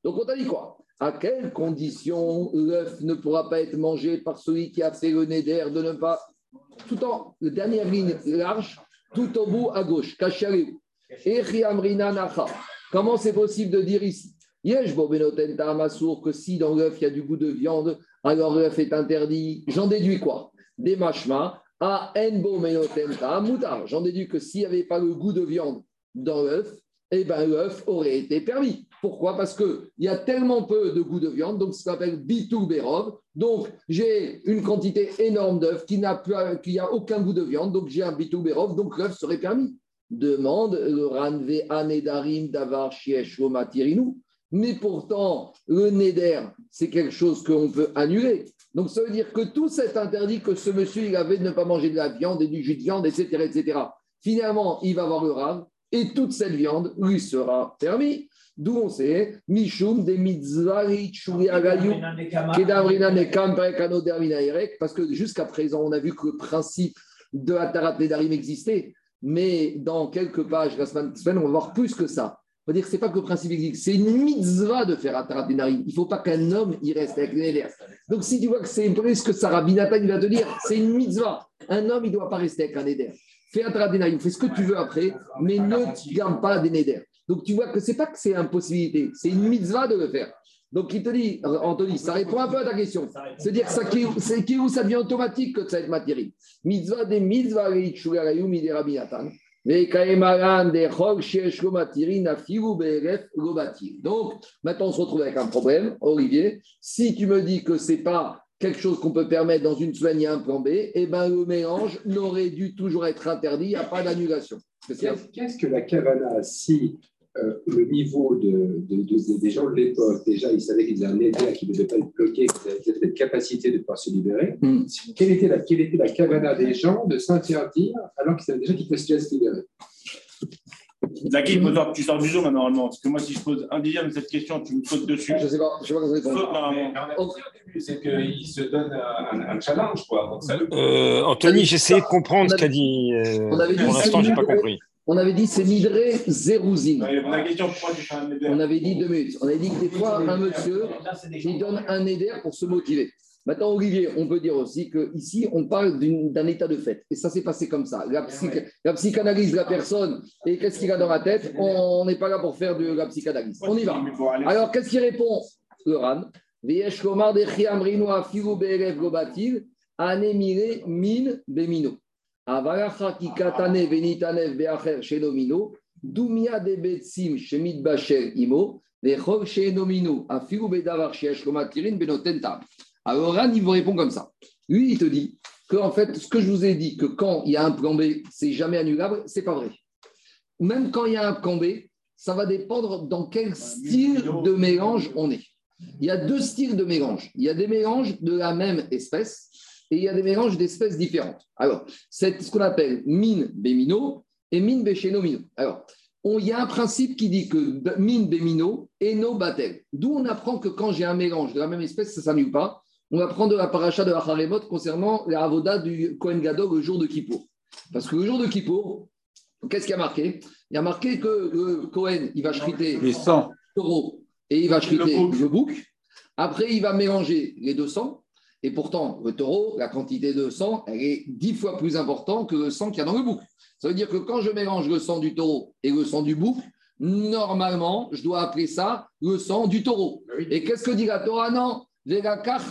Donc on t'a dit quoi À quelles conditions l'œuf ne pourra pas être mangé par celui qui a fait le neder de ne pas. Tout en, la dernière ligne large, tout au bout à gauche, Kachareu. Comment c'est possible de dire ici Yesh bo benoten que si dans l'œuf il y a du goût de viande, alors l'œuf est interdit. J'en déduis quoi des machmas à enbo menotenta moutar. J'en déduis que s'il n'y avait pas le goût de viande dans l'œuf, eh ben l'œuf aurait été permis. Pourquoi? Parce qu'il y a tellement peu de goût de viande, donc ça s'appelle bitou berov. Donc j'ai une quantité énorme d'œufs qui n'a plus- qui a aucun goût de viande, donc j'ai un bitou berov, donc l'œuf serait permis. Demande le ranve anedarim davar shiesh matirinu. Mais pourtant, le neder, c'est quelque chose qu'on peut annuler. Donc ça veut dire que tout cet interdit que ce monsieur il avait de ne pas manger de la viande et du jus de viande, etc., etc. Finalement, il va voir le rave et toute cette viande lui sera permis. D'où on sait, Mishum de mitzvah parce que jusqu'à présent, on a vu que le principe de la Tarat Nedarim existait, mais dans quelques pages la semaine, semaine, on va voir plus que ça. On va dire que ce n'est pas que le principe existe, c'est une mitzvah de faire Atarat Nedarim. Il ne faut pas qu'un homme il reste avec neder. Donc, si tu vois que c'est plus que Nathan, il va te dire, c'est une mitzvah. Un homme, il ne doit pas rester avec un neder. Fais un taradénaïm, fais ce que tu veux après, mais ne garde pas des neder. Donc, tu vois que c'est pas que c'est impossibilité, c'est une mitzvah de le faire. Donc, il te dit, Anthony, ça répond un peu à ta question. C'est-à-dire que ça, c'est où ça devient automatique que ça va être matériel. Mitzvah des mitzvah Donc, maintenant, on se retrouve avec un problème, Olivier. Si tu me dis que c'est pas quelque chose qu'on peut permettre dans une semaine, il un plan B, eh ben, le mélange n'aurait dû toujours être interdit, il n'y a pas d'annulation. Qu'est-ce que la Kavana, si euh, le niveau de, de- de- des gens de l'époque, déjà, ils savaient qu'ils avaient un éder qui ne devait pas être bloqué, qu'ils avaient cette capacité de pouvoir se libérer, Hmm. quelle, était la, quelle était la Kavana des gens de s'interdire alors qu'ils savaient déjà qu'ils pouvaient se libérer? Zaki, il faut savoir que tu sors du zoom normalement. Parce que moi, si je pose un dixième de cette question, tu me sautes dessus. Je ne sais pas, je sais pas Saute normalement. Au début, c'est qu'il se donne un, un challenge, quoi. Donc, ça, Euh, Anthony, j'essayais de comprendre ce qu'a dit. euh, pour l'instant, c'est j'ai pas compris. On avait dit c'est Nidré Zérouzine. On avait dit deux minutes. On avait dit que des fois, un monsieur, il donne un éder pour se motiver. Maintenant, Olivier, on peut dire aussi qu'ici, on parle d'un état de fait. Et ça s'est passé comme ça. La, psych- la psychanalyse de la personne et qu'est-ce qu'il a dans la tête, on n'est pas là pour faire de la psychanalyse. On y va. Alors, qu'est-ce qu'il répond, le RAN Viesh Lomar de Afiru Be'erev Gobatil, Anemire Min Bemino. Venitanev be'acher Dumia de Betsim imo, Afiru Bedavar. Alors, RAN, il vous répond comme ça. Lui, il te dit que, en fait, ce que je vous ai dit, que quand il y a un plan B, c'est jamais annulable, c'est pas vrai. Même quand il y a un plan B, ça va dépendre dans quel style de mélange on est. Il y a deux styles de mélange. Il y a des mélanges de la même espèce et il y a des mélanges d'espèces différentes. Alors, c'est ce qu'on appelle mine bémino et mine béchénomino. Alors, il y a un principe qui dit que mine bémino et no batel. D'où on apprend que quand j'ai un mélange de la même espèce, ça ne s'annule pas. On apprend de la paracha de la Haremot concernant la avoda du Kohen Gadol le jour de Kippour. Parce que le jour de Kippour, qu'est-ce qui a marqué? Il y a marqué que le Kohen, il va chriter sangs. taureau et il va chriter le bouc. Après, il va mélanger les deux sangs. Et pourtant, le taureau, la quantité de sang, elle est dix fois plus importante que le sang qu'il y a dans le bouc. Ça veut dire que quand je mélange le sang du taureau et le sang du bouc, normalement, je dois appeler ça le sang du taureau. Et qu'est-ce que dit la Torah? Non,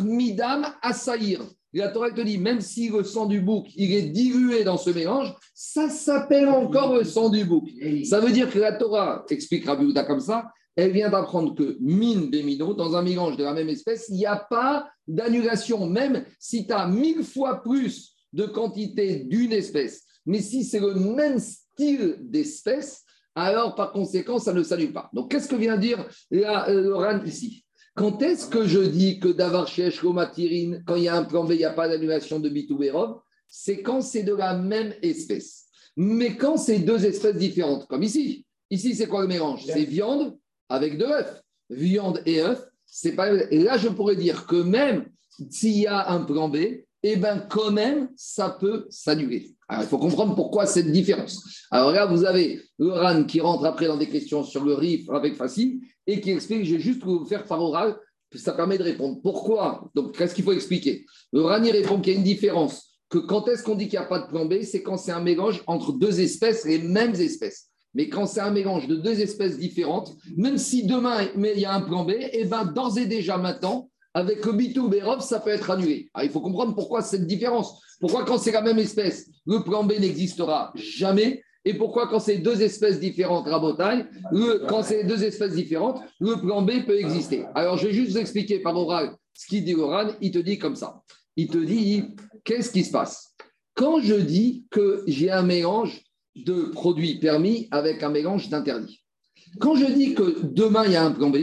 midam asaïr. La Torah te dit, même si le sang du bouc, il est dilué dans ce mélange, ça s'appelle encore le sang du bouc. Ça veut dire que la Torah, explique Rabbi Houda comme ça, elle vient d'apprendre que mine bémino, dans un mélange de la même espèce, il n'y a pas d'annulation, même si tu as mille fois plus de quantité d'une espèce. Mais si c'est le même style d'espèce, alors par conséquent, ça ne s'annule pas. Donc, qu'est-ce que vient dire la, euh, RAN ici? Quand est-ce que je dis que d'avoir chez Matirine, quand il y a un plan B, il n'y a pas d'annulation de Bitouberov? C'est quand c'est de la même espèce. Mais quand c'est deux espèces différentes, comme ici. Ici, c'est quoi le mélange? C'est viande avec de l'œuf. Viande et œuf, c'est pas. Et là, je pourrais dire que même s'il y a un plan B, eh bien, quand même, ça peut s'annuler. Alors, il faut comprendre pourquoi cette différence. Alors là, vous avez le RAN qui rentre après dans des questions sur le RIF avec facile et qui explique, je vais juste vous faire par oral, ça permet de répondre. Pourquoi? Donc, qu'est-ce qu'il faut expliquer? Le il répond qu'il y a une différence, que quand est-ce qu'on dit qu'il n'y a pas de plan B, c'est quand c'est un mélange entre deux espèces, les mêmes espèces. Mais quand c'est un mélange de deux espèces différentes, même si demain il y a un plan B, et ben d'ores et déjà maintenant, avec le Bitou Berov, ça peut être annulé. Alors, il faut comprendre pourquoi cette différence. Pourquoi quand c'est la même espèce, le plan B n'existera jamais? Et pourquoi quand c'est deux espèces différentes, le, quand c'est deux espèces différentes, le plan B peut exister? Alors je vais juste vous expliquer par oral ce qu'il dit Oran, il te dit comme ça. Il te dit, qu'est-ce qui se passe? Quand je dis que j'ai un mélange de produits permis avec un mélange d'interdits. Quand je dis que demain il y a un plan B,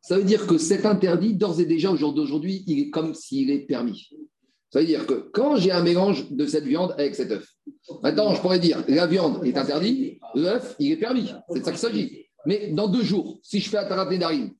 ça veut dire que cet interdit, d'ores et déjà, au jour d'aujourd'hui, il est comme s'il est permis. Ça veut dire que quand j'ai un mélange de cette viande avec cet œuf, maintenant, je pourrais dire la viande est interdite, l'œuf, il est permis. C'est de ça qu'il s'agit. Mais dans deux jours, si je fais Atarat Nedarim,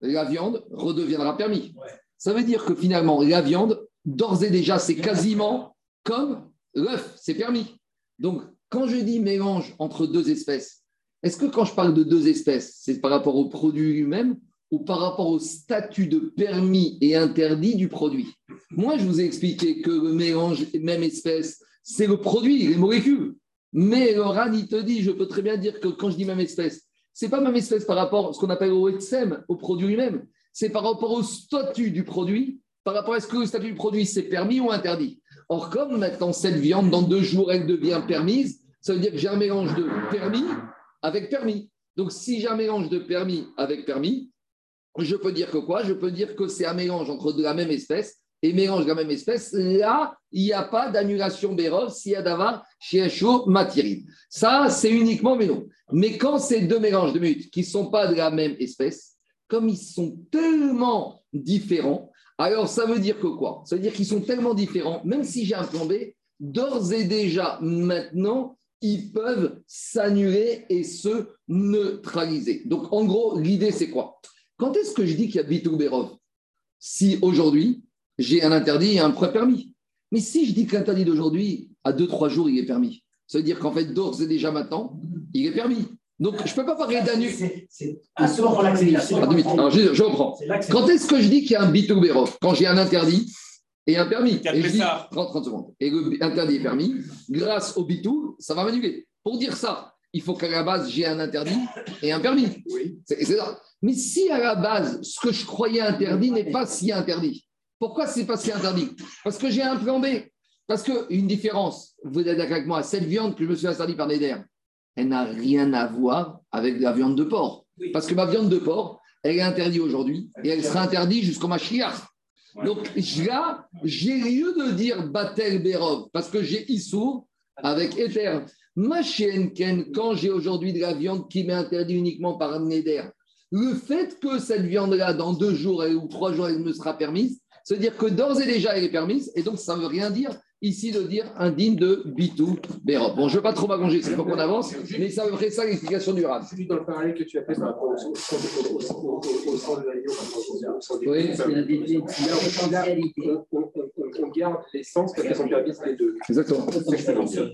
la viande redeviendra permis. Ça veut dire que finalement, la viande, d'ores et déjà, c'est quasiment comme l'œuf, c'est permis. Donc, quand je dis mélange entre deux espèces, est-ce que quand je parle de deux espèces, c'est par rapport au produit lui-même ou par rapport au statut de permis et interdit du produit? Moi, je vous ai expliqué que le mélange même espèce, c'est le produit, les molécules. Mais le il te dit, je peux très bien dire que quand je dis même espèce, c'est pas même espèce par rapport à ce qu'on appelle au ETSEM, au produit lui-même. C'est par rapport au statut du produit, par rapport à ce que le statut du produit, c'est permis ou interdit. Or, comme maintenant cette viande, dans deux jours, elle devient permise, ça veut dire que j'ai un mélange de permis avec permis. Donc, si j'ai un mélange de permis avec permis, je peux dire que quoi? Je peux dire que c'est un mélange entre de la même espèce et mélange de la même espèce. Là, il n'y a pas d'annulation Bérov s'il y a d'avoir chez chaud matérine. Ça, c'est uniquement mais non. Mais quand c'est deux mélanges de mutes qui ne sont pas de la même espèce, comme ils sont tellement différents, alors ça veut dire que quoi? Ça veut dire qu'ils sont tellement différents, même si j'ai un plan B, d'ores et déjà maintenant, ils peuvent s'annuler et se neutraliser. Donc en gros, l'idée c'est quoi? Quand est-ce que je dis qu'il y a Bitou Berov? Si aujourd'hui, j'ai un interdit et un pré-permis. Mais si je dis que l'interdit d'aujourd'hui, à 2-3 jours, il est permis, ça veut dire qu'en fait, d'ores et déjà maintenant, il est permis. Donc, je ne peux pas parler d'annul. C'est- c'est Ah. Alors, je, reprends. Quand est-ce que je dis qu'il y a un bitou Berov? Quand j'ai un interdit et un permis. Quatre Et je dis, Pessah. 30, 30 secondes. Et le interdit est permis. Grâce au bitou, ça va m'annuler. Pour dire ça, il faut qu'à la base, j'ai un interdit et un permis. Oui. C'est c'est ça. Mais si à la base, ce que je croyais interdit n'est pas si interdit, pourquoi c'est pas si interdit? Parce que j'ai un plan B. Parce qu'une différence, vous êtes d'accord avec moi, cette viande que je me suis interdit par Neder, elle n'a rien à voir avec la viande de porc. Oui. Parce que ma viande de porc, elle est interdite aujourd'hui et elle sera interdite jusqu'au Mashiach. Donc là, j'ai lieu de dire Batel Berov parce que j'ai Issour avec Ether. Ma chienne Ken, quand j'ai aujourd'hui de la viande qui m'est interdite uniquement par Neder, le fait que cette viande-là, dans deux jours ou trois jours, elle me sera permise, c'est-à-dire que d'ores et déjà, elle est permise, et donc ça ne veut rien dire ici de dire indigne de Bitou Bérob. Bon, je ne veux pas trop m'allonger, c'est pas qu'on avance, mais ça me ferait ça l'explication du Rab. Juste dans le parallèle que tu as fait par rapport au sang de du- Oui. On- garde l'essence parce qu'elles sont permises les deux. Exactement. C'est.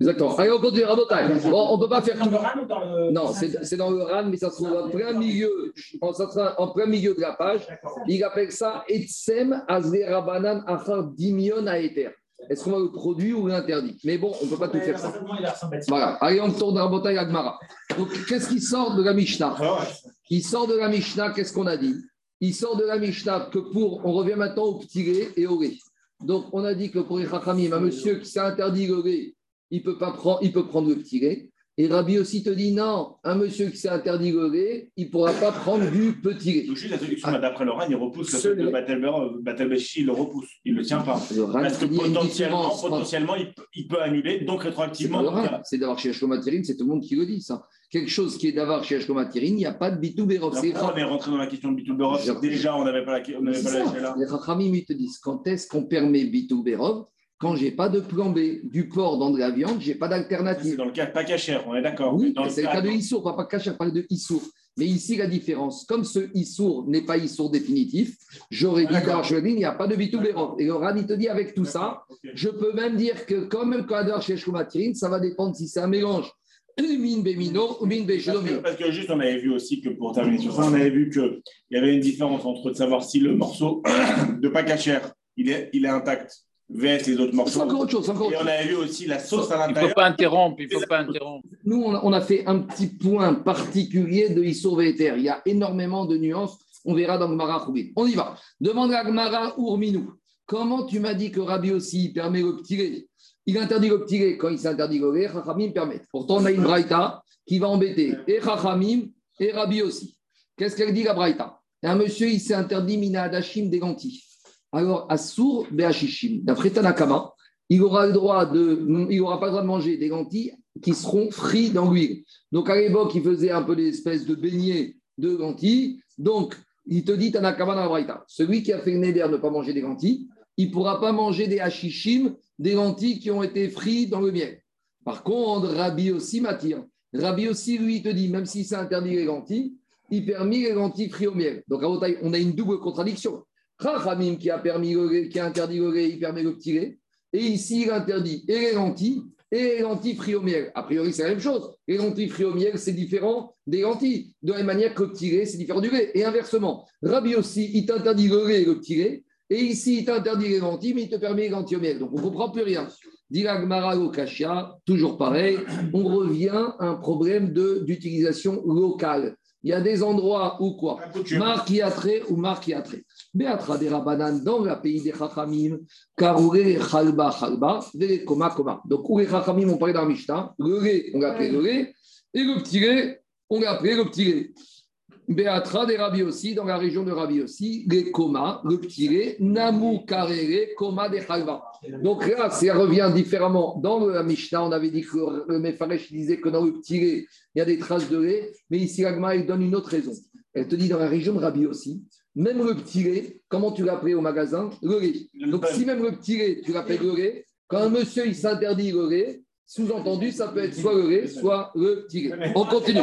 Exactement. Allez, on continue, Rabotai. Bon, on ne peut pas faire Dans tout. le RAM ou dans le. Non, c'est c'est dans le RAN, mais ça se trouve en plein milieu, en- plein milieu de la page. Il appelle ça Etsem Azle Rabanan Dimion Aether. Est-ce qu'on va le produire ou l'interdit Mais bon, on ne peut pas tout faire ça. à. Voilà. Allez, on tourne à Rabotai Agmara. Donc, qu'est-ce qui sort de la Mishnah? Ah Il sort de la Mishnah, qu'est-ce qu'on a dit? Il sort de la Mishnah que pour, on revient maintenant au petit lait et au lait. Donc, on a dit que pour les Chachamim, un monsieur qui s'est interdit le lait, il peut, pas prendre, il peut prendre le petit lait. Et Rabbi aussi te dit non, un monsieur qui s'est interdit le lait, il ne pourra pas prendre du petit lait. Juste la là, d'après RAN, il repousse le fait de Batel-Beshi, il le repousse. Il ne le tient pas. Le Parce que potentiellement, entre- potentiellement il, peut- il peut annuler, donc rétroactivement. c'est d'avoir chez Shlomatérine, c'est tout le monde qui le dit ça. Quelque chose qui est d'avoir chez Shlomatérine, il n'y a pas de bitou bérov. alors, C'est pourquoi on est rentré dans la question de Bitou Berov Je- Déjà, on n'avait pas la on n'avait C'est pas la là. Les Chachamim, ils te disent quand est-ce qu'on permet bitou bérov Quand j'ai pas de plan B, du porc dans de la viande, j'ai pas C'est d'alternative. dans le cas pas cachère, on est d'accord. Oui, c'est le cas de Issour, pas, pas cacher, parle de Issour. Mais ici, la différence, comme ce Issour n'est pas Issour définitif, j'aurais dit Shvedin, il n'y a pas de bitou bérov. Et le Ran, il te dit avec tout ça, je peux même dire que même quand adore chez Shlomatérine, ça va dépendre si c'est un mélange. Min bémino ou min Parce que, béchelomio. parce que juste, on avait vu aussi que pour terminer sur ça, on avait vu qu'il y avait une différence entre de savoir si le morceau <coughs> de pas cachère, il est, il est intact, vs les autres C'est morceaux. encore autre chose, c'est encore Et autre on avait vu aussi la sauce à Il ne faut l'intérieur. pas interrompre, il ne faut pas interrompre. Nous, on a, on a fait un petit point particulier de Issour Véter. Il y a énormément de nuances. On verra dans Gmara Choubin. On y va. Demande à Gmara Urminou. Comment tu m'as dit que Rabbi aussi permet le petit lait Il interdit le petit lait quand il s'interdit le lait. Chachamim permet. Pourtant, on a une braïta qui va embêter et Chachamim et Rabbi aussi. Qu'est-ce qu'elle dit la braïta? Un monsieur, il s'est interdit Mina Adashim des lentilles. Alors, Assour Beachishim. D'après Tanakama, il aura le droit de, il pas le droit de manger des lentilles qui seront frites dans l'huile. Donc à l'époque, il faisait un peu des espèces de beignets de lentilles. Donc, il te dit Tanakama dans la Braïta, celui qui a fait neder de ne pas manger des lentilles, il pourra pas manger des hachishim, des lentilles qui ont été frites dans le miel. Par contre, Rabbi aussi m'attire. Rabbi aussi, lui, il te dit, même si c'est interdit les lentilles, il permet les lentilles frites au miel. Donc à on a une double contradiction. Chachamim qui a permis le qui a interdit le lait, il permet le petit lait. Et ici, il interdit et les lentilles et les lentilles frites au miel. A priori, c'est la même chose. Les lentilles frites au miel, c'est différent des lentilles. De la même manière que le petit lait, c'est différent du lait. Et inversement, Rabbi aussi, il t'interdit le lait et le petit lait. Et ici, il t'interdit les lentilles, mais il te permet les lentilles au miel. Donc, on ne comprend plus rien. Dilagmara Lokashia, toujours pareil, on revient à un problème de- d'utilisation locale. Il y a des endroits où quoi? La coutume. Marquiatré ou marquiatré. Beatra des Rabanan dans le pays des Chachamim, Karouré, Chalba, Chalba, Vele, Koma, Koma. Donc, où les Chachamim ont parlé dans la Mishnah, le lait, on l'a appelé le lait, et le petit lait, on l'a appelé le petit lait. Beatra des Rabbi aussi, dans la région de Rabbi aussi, les Koma, le petit lait, Namu, Karere, Koma, des Chalba. Donc là, ça revient différemment. Dans la Mishnah, on avait dit que le Mefaresh disait que dans le petit lait, il y a des traces de lait, mais ici, l'Agma, il donne une autre raison. Elle te dit dans la région de Rabbi aussi, même le petit lait, comment tu l'appelles au magasin? Le lait. Donc si même le petit lait, tu l'appelles le lait, quand un monsieur il s'interdit le lait, sous-entendu, ça peut être soit le lait, soit le petit lait. On continue.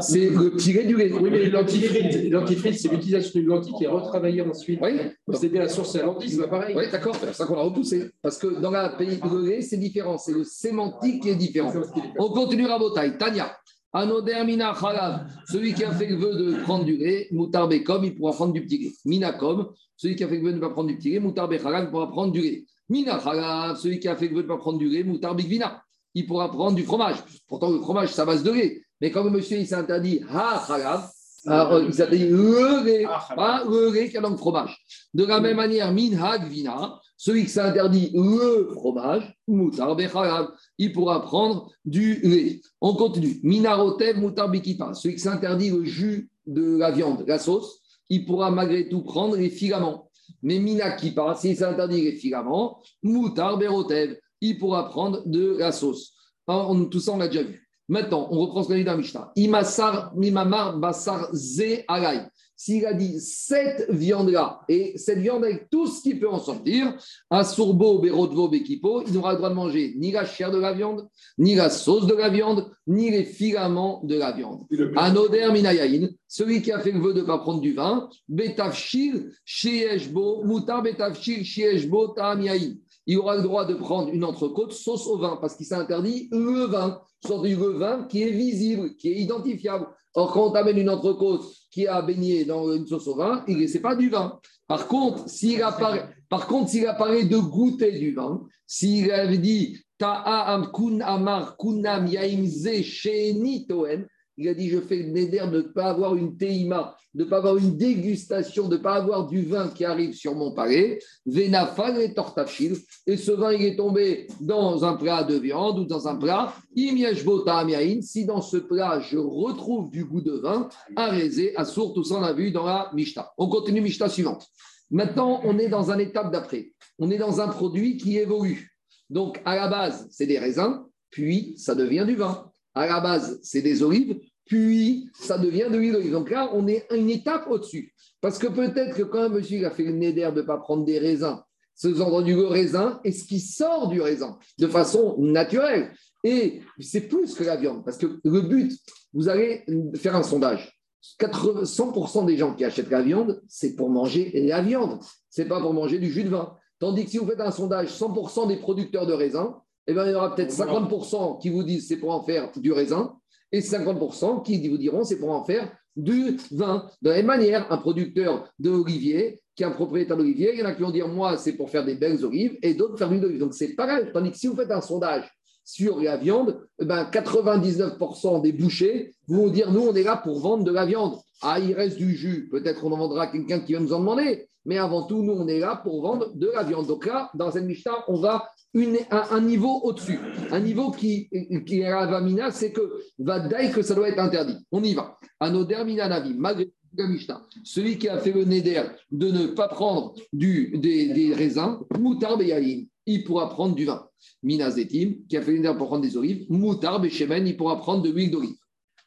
C'est le petit lait du lait. Oui, mais l'antifrite, l'antifrite, c'est l'utilisation d'une lentille qui est retravaillée ensuite. Oui, à la source à lentille, c'est pareil. oui d'accord, c'est pour ça qu'on l'a repoussé. Parce que dans la pays de lait, c'est différent. C'est le sémantique qui est différent. On continue Rabotai. Tania. Anoder Mina Khalav, celui qui a fait le vœu de prendre du lait, Moutar Bekom, il pourra prendre du petit lait. Minakom, celui qui a fait le vœu de ne pas prendre du petit lait, Moutar Bekhalav, il pourra prendre du lait. Mina Khalav, celui qui a fait le vœu de ne pas prendre du lait, Moutar Bigvina, il pourra prendre du fromage. Pourtant, le fromage, ça base de lait. Mais comme monsieur, il s'est interdit Ha Khalav, alors, euh, s'interdit le Ah, le fromage. De la même manière, Min Vina, celui qui s'est interdit le fromage, Moutar Bechalav, il pourra prendre du lait. On continue. Minarotev Moutar Bikipa, celui qui s'interdit le jus de la viande, la sauce, il pourra malgré tout prendre les filaments. Mais Minakipa, s'il s'interdit les filaments, Moutar Berotev, il pourra prendre de la sauce. Alors, tout ça, on l'a déjà vu. Maintenant, on reprend ce qu'on a dit dans la Mishnah. Imasar, Mimamar, Basar, Ze, Alay. S'il a dit cette viande-là, et cette viande avec tout ce qui peut en sortir, un sourbeau, bérodvo, béquipo, il n'aura le droit de manger ni la chair de la viande, ni la sauce de la viande, ni les filaments de la viande. Anoder minayaïn, celui qui a fait le vœu de ne pas prendre du vin, betafshil, shieshbo, mutar betafshil, shieshbo, ta'amiyaïn. Il aura le droit de prendre une entrecôte sauce au vin, parce qu'il s'est interdit le vin, soit du vin qui est visible, qui est identifiable. Or, quand on t'amène une entrecôte qui a baigné dans une sauce au vin, ce n'est pas du vin. Par contre, s'il apparaît, par contre, s'il apparaît de goûter du vin, s'il avait dit Ta'am kun amar kunam yaimze sheni toen, il a dit Je fais le néder de ne pas avoir une teima, de ne pas avoir une dégustation, de ne pas avoir du vin qui arrive sur mon palais. Venafal et tortachil. Et ce vin, il est tombé dans un plat de viande ou dans un plat. Si dans ce plat, je retrouve du goût de vin, arésé, assour, tout ça, on a vu dans la Mishta. On continue Mishta suivante. Maintenant, on est dans une étape d'après. On est dans un produit qui évolue. Donc, à la base, c'est des raisins, puis ça devient du vin. À la base, c'est des olives, puis ça devient de l'huile d'olive. Donc là, on est une étape au-dessus. Parce que peut-être que quand un monsieur a fait le nez d'air de ne pas prendre des raisins, ce entendu le raisin et ce qui sort du raisin de façon naturelle. Et c'est plus que la viande. Parce que le but, vous allez faire un sondage. 100% des gens qui achètent la viande, c'est pour manger la viande. C'est pas pour manger du jus de vin. Tandis que si vous faites un sondage, 100% des producteurs de raisins, eh bien, il y aura peut-être 50% qui vous disent c'est pour en faire du raisin et 50% qui vous diront c'est pour en faire du vin. De la même manière, un producteur d'olivier, qui est un propriétaire d'olivier, il y en a qui vont dire moi c'est pour faire des belles olives et d'autres faire du d'olive. Donc c'est pareil. Tandis que si vous faites un sondage sur la viande, eh ben 99% des bouchers vont dire nous on est là pour vendre de la viande. Ah, il reste du jus, peut-être on en vendra à quelqu'un qui va nous en demander, mais avant tout, nous on est là pour vendre de la viande. Donc là, dans cette Mishnah, on va un, niveau au-dessus. Un niveau qui, est Ravamina, c'est que va que ça doit être interdit. On y va. Anoder Navi, malgré la Mishnah, celui qui a fait le neder de ne pas prendre du, des, raisins, Moutar Beyalim, il pourra prendre du vin. Minazetim, qui a fait neder pour prendre des olives, Moutar Bechemen, il pourra prendre de l'huile d'olive.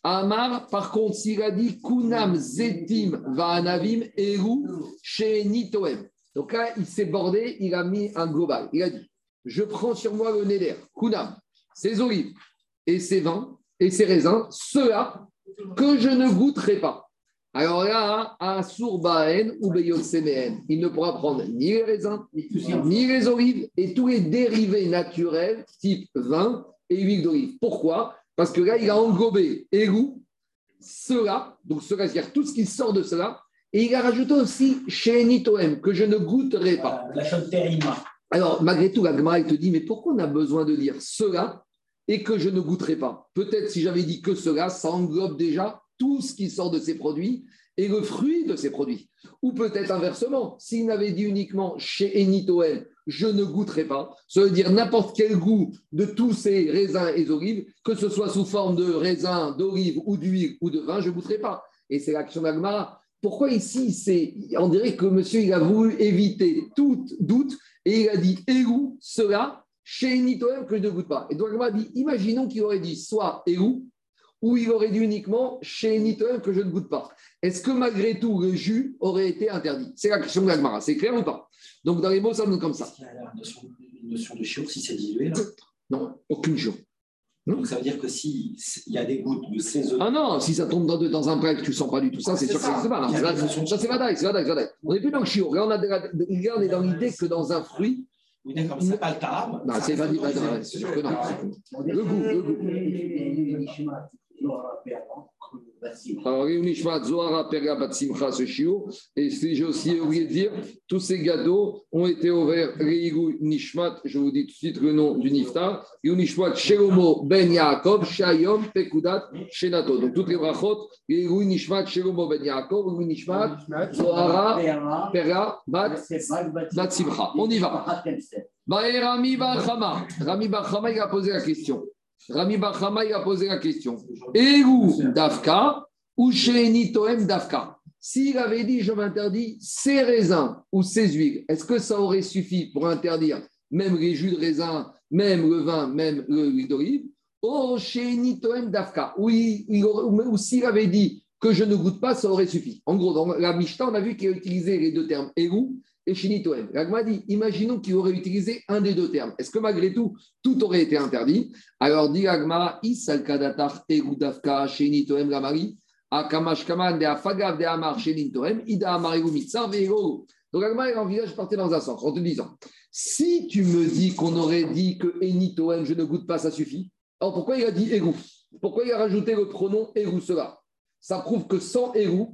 Amar, par contre, s'il a dit Kunam Zetim Vaanavim Eru Nitoem. Donc là, il s'est bordé, il a mis un global. Il a dit je prends sur moi le Néder, Kunam, ses olives et ses vins et ses raisins, ceux-là que je ne goûterai pas. Alors là, à Sourbaen ou Beyotsemeen, il ne pourra prendre ni les raisins, ni les olives et tous les dérivés naturels type vin et huile d'olive. Pourquoi? Parce que là, il a englobé Érou, cela, donc cela, c'est-à-dire tout ce qui sort de cela, et il a rajouté aussi chez Nitoem, que je ne goûterai pas. La terima. Alors, malgré tout, la il te dit, mais pourquoi on a besoin de dire cela et que je ne goûterai pas? Peut-être si j'avais dit que cela, ça englobe déjà tout ce qui sort de ces produits et le fruit de ces produits. Ou peut-être inversement, s'il n'avait dit uniquement chez Enitoel, je ne goûterai pas, ça veut dire n'importe quel goût de tous ces raisins et olives, que ce soit sous forme de raisins, d'olives ou d'huile ou de vin, je ne goûterai pas. Et c'est l'action d'Agmara. Pourquoi ici, c'est, on dirait que monsieur il a voulu éviter tout doute et il a dit Ehou, cela, chez Nitoem, que je ne goûte pas. Et donc, m'a dit imaginons qu'il aurait dit soit Ehou, ou il aurait dit uniquement chez Nitoem, que je ne goûte pas. Est-ce que malgré tout, le jus aurait été interdit? C'est la question de l'Agmara. C'est clair ou pas? Donc, dans les mots, ça donne comme ça. Il y a la notion, de chiot si c'est dilué, là Non, aucune chiot. Donc ça veut dire que s'il y a des gouttes de ces Ah non, si ça tombe dans, dans un que tu ne sens pas du tout ça, c'est sûr que c'est pas. Ça, c'est Vadaï, c'est Vadaï, On n'est plus dans le chiot. Là, on, on est dans l'idée que dans un fruit. Oui, d'accord, mais c'est pas le tarab. Non, c'est Vadaï, c'est sûr que non. Le goût, le goût. Alors, Zohara, Perga, Batsimcha, ce chiot. Et j'ai aussi oublié de dire, tous ces gâteaux ont été ouverts, Reigu Nishmat, je vous dis tout de suite le nom du Niftar, Nishmat, Shelomo Ben Yaakov, Shayom, Pekudat, Shenato. Donc, toutes les brachot, Reigu Nishmat, Shelomo Ben Yaakov, Reigu Nishmat, Zohara, Perga, Batsimcha. On y va. Rami Bachama. Rami Bachama, il a posé la question. Rami Bachama, il a posé la question. Egu Dafka? Ou Toem Dafka? S'il avait dit je m'interdis ces raisins ou ces huiles, est-ce que ça aurait suffi pour interdire même les jus de raisin, même le vin, même l'huile d'olive? Oh, Toem Dafka. Ou, ou s'il avait dit que je ne goûte pas, ça aurait suffi. En gros, dans la Mishnah, on a vu qu'il a utilisé les deux termes Eru et Shinitoem. L'Agma dit imaginons qu'il aurait utilisé un des deux termes. Est-ce que malgré tout, tout aurait été interdit? Alors, dit l'Agma Isal Kadatar Eru Dafka Shinitoem Lamari. Akamashkaman de Afagav de Amar Shinitoem. Ida Amar Eru Mitzar Veero. Donc, l'Agma envisage de partir dans un sens en te disant si tu me dis qu'on aurait dit que Enitoem, je ne goûte pas, ça suffit. Alors, pourquoi il a dit Eru? Pourquoi il a rajouté le pronom Eru cela? Ça prouve que sans Eru,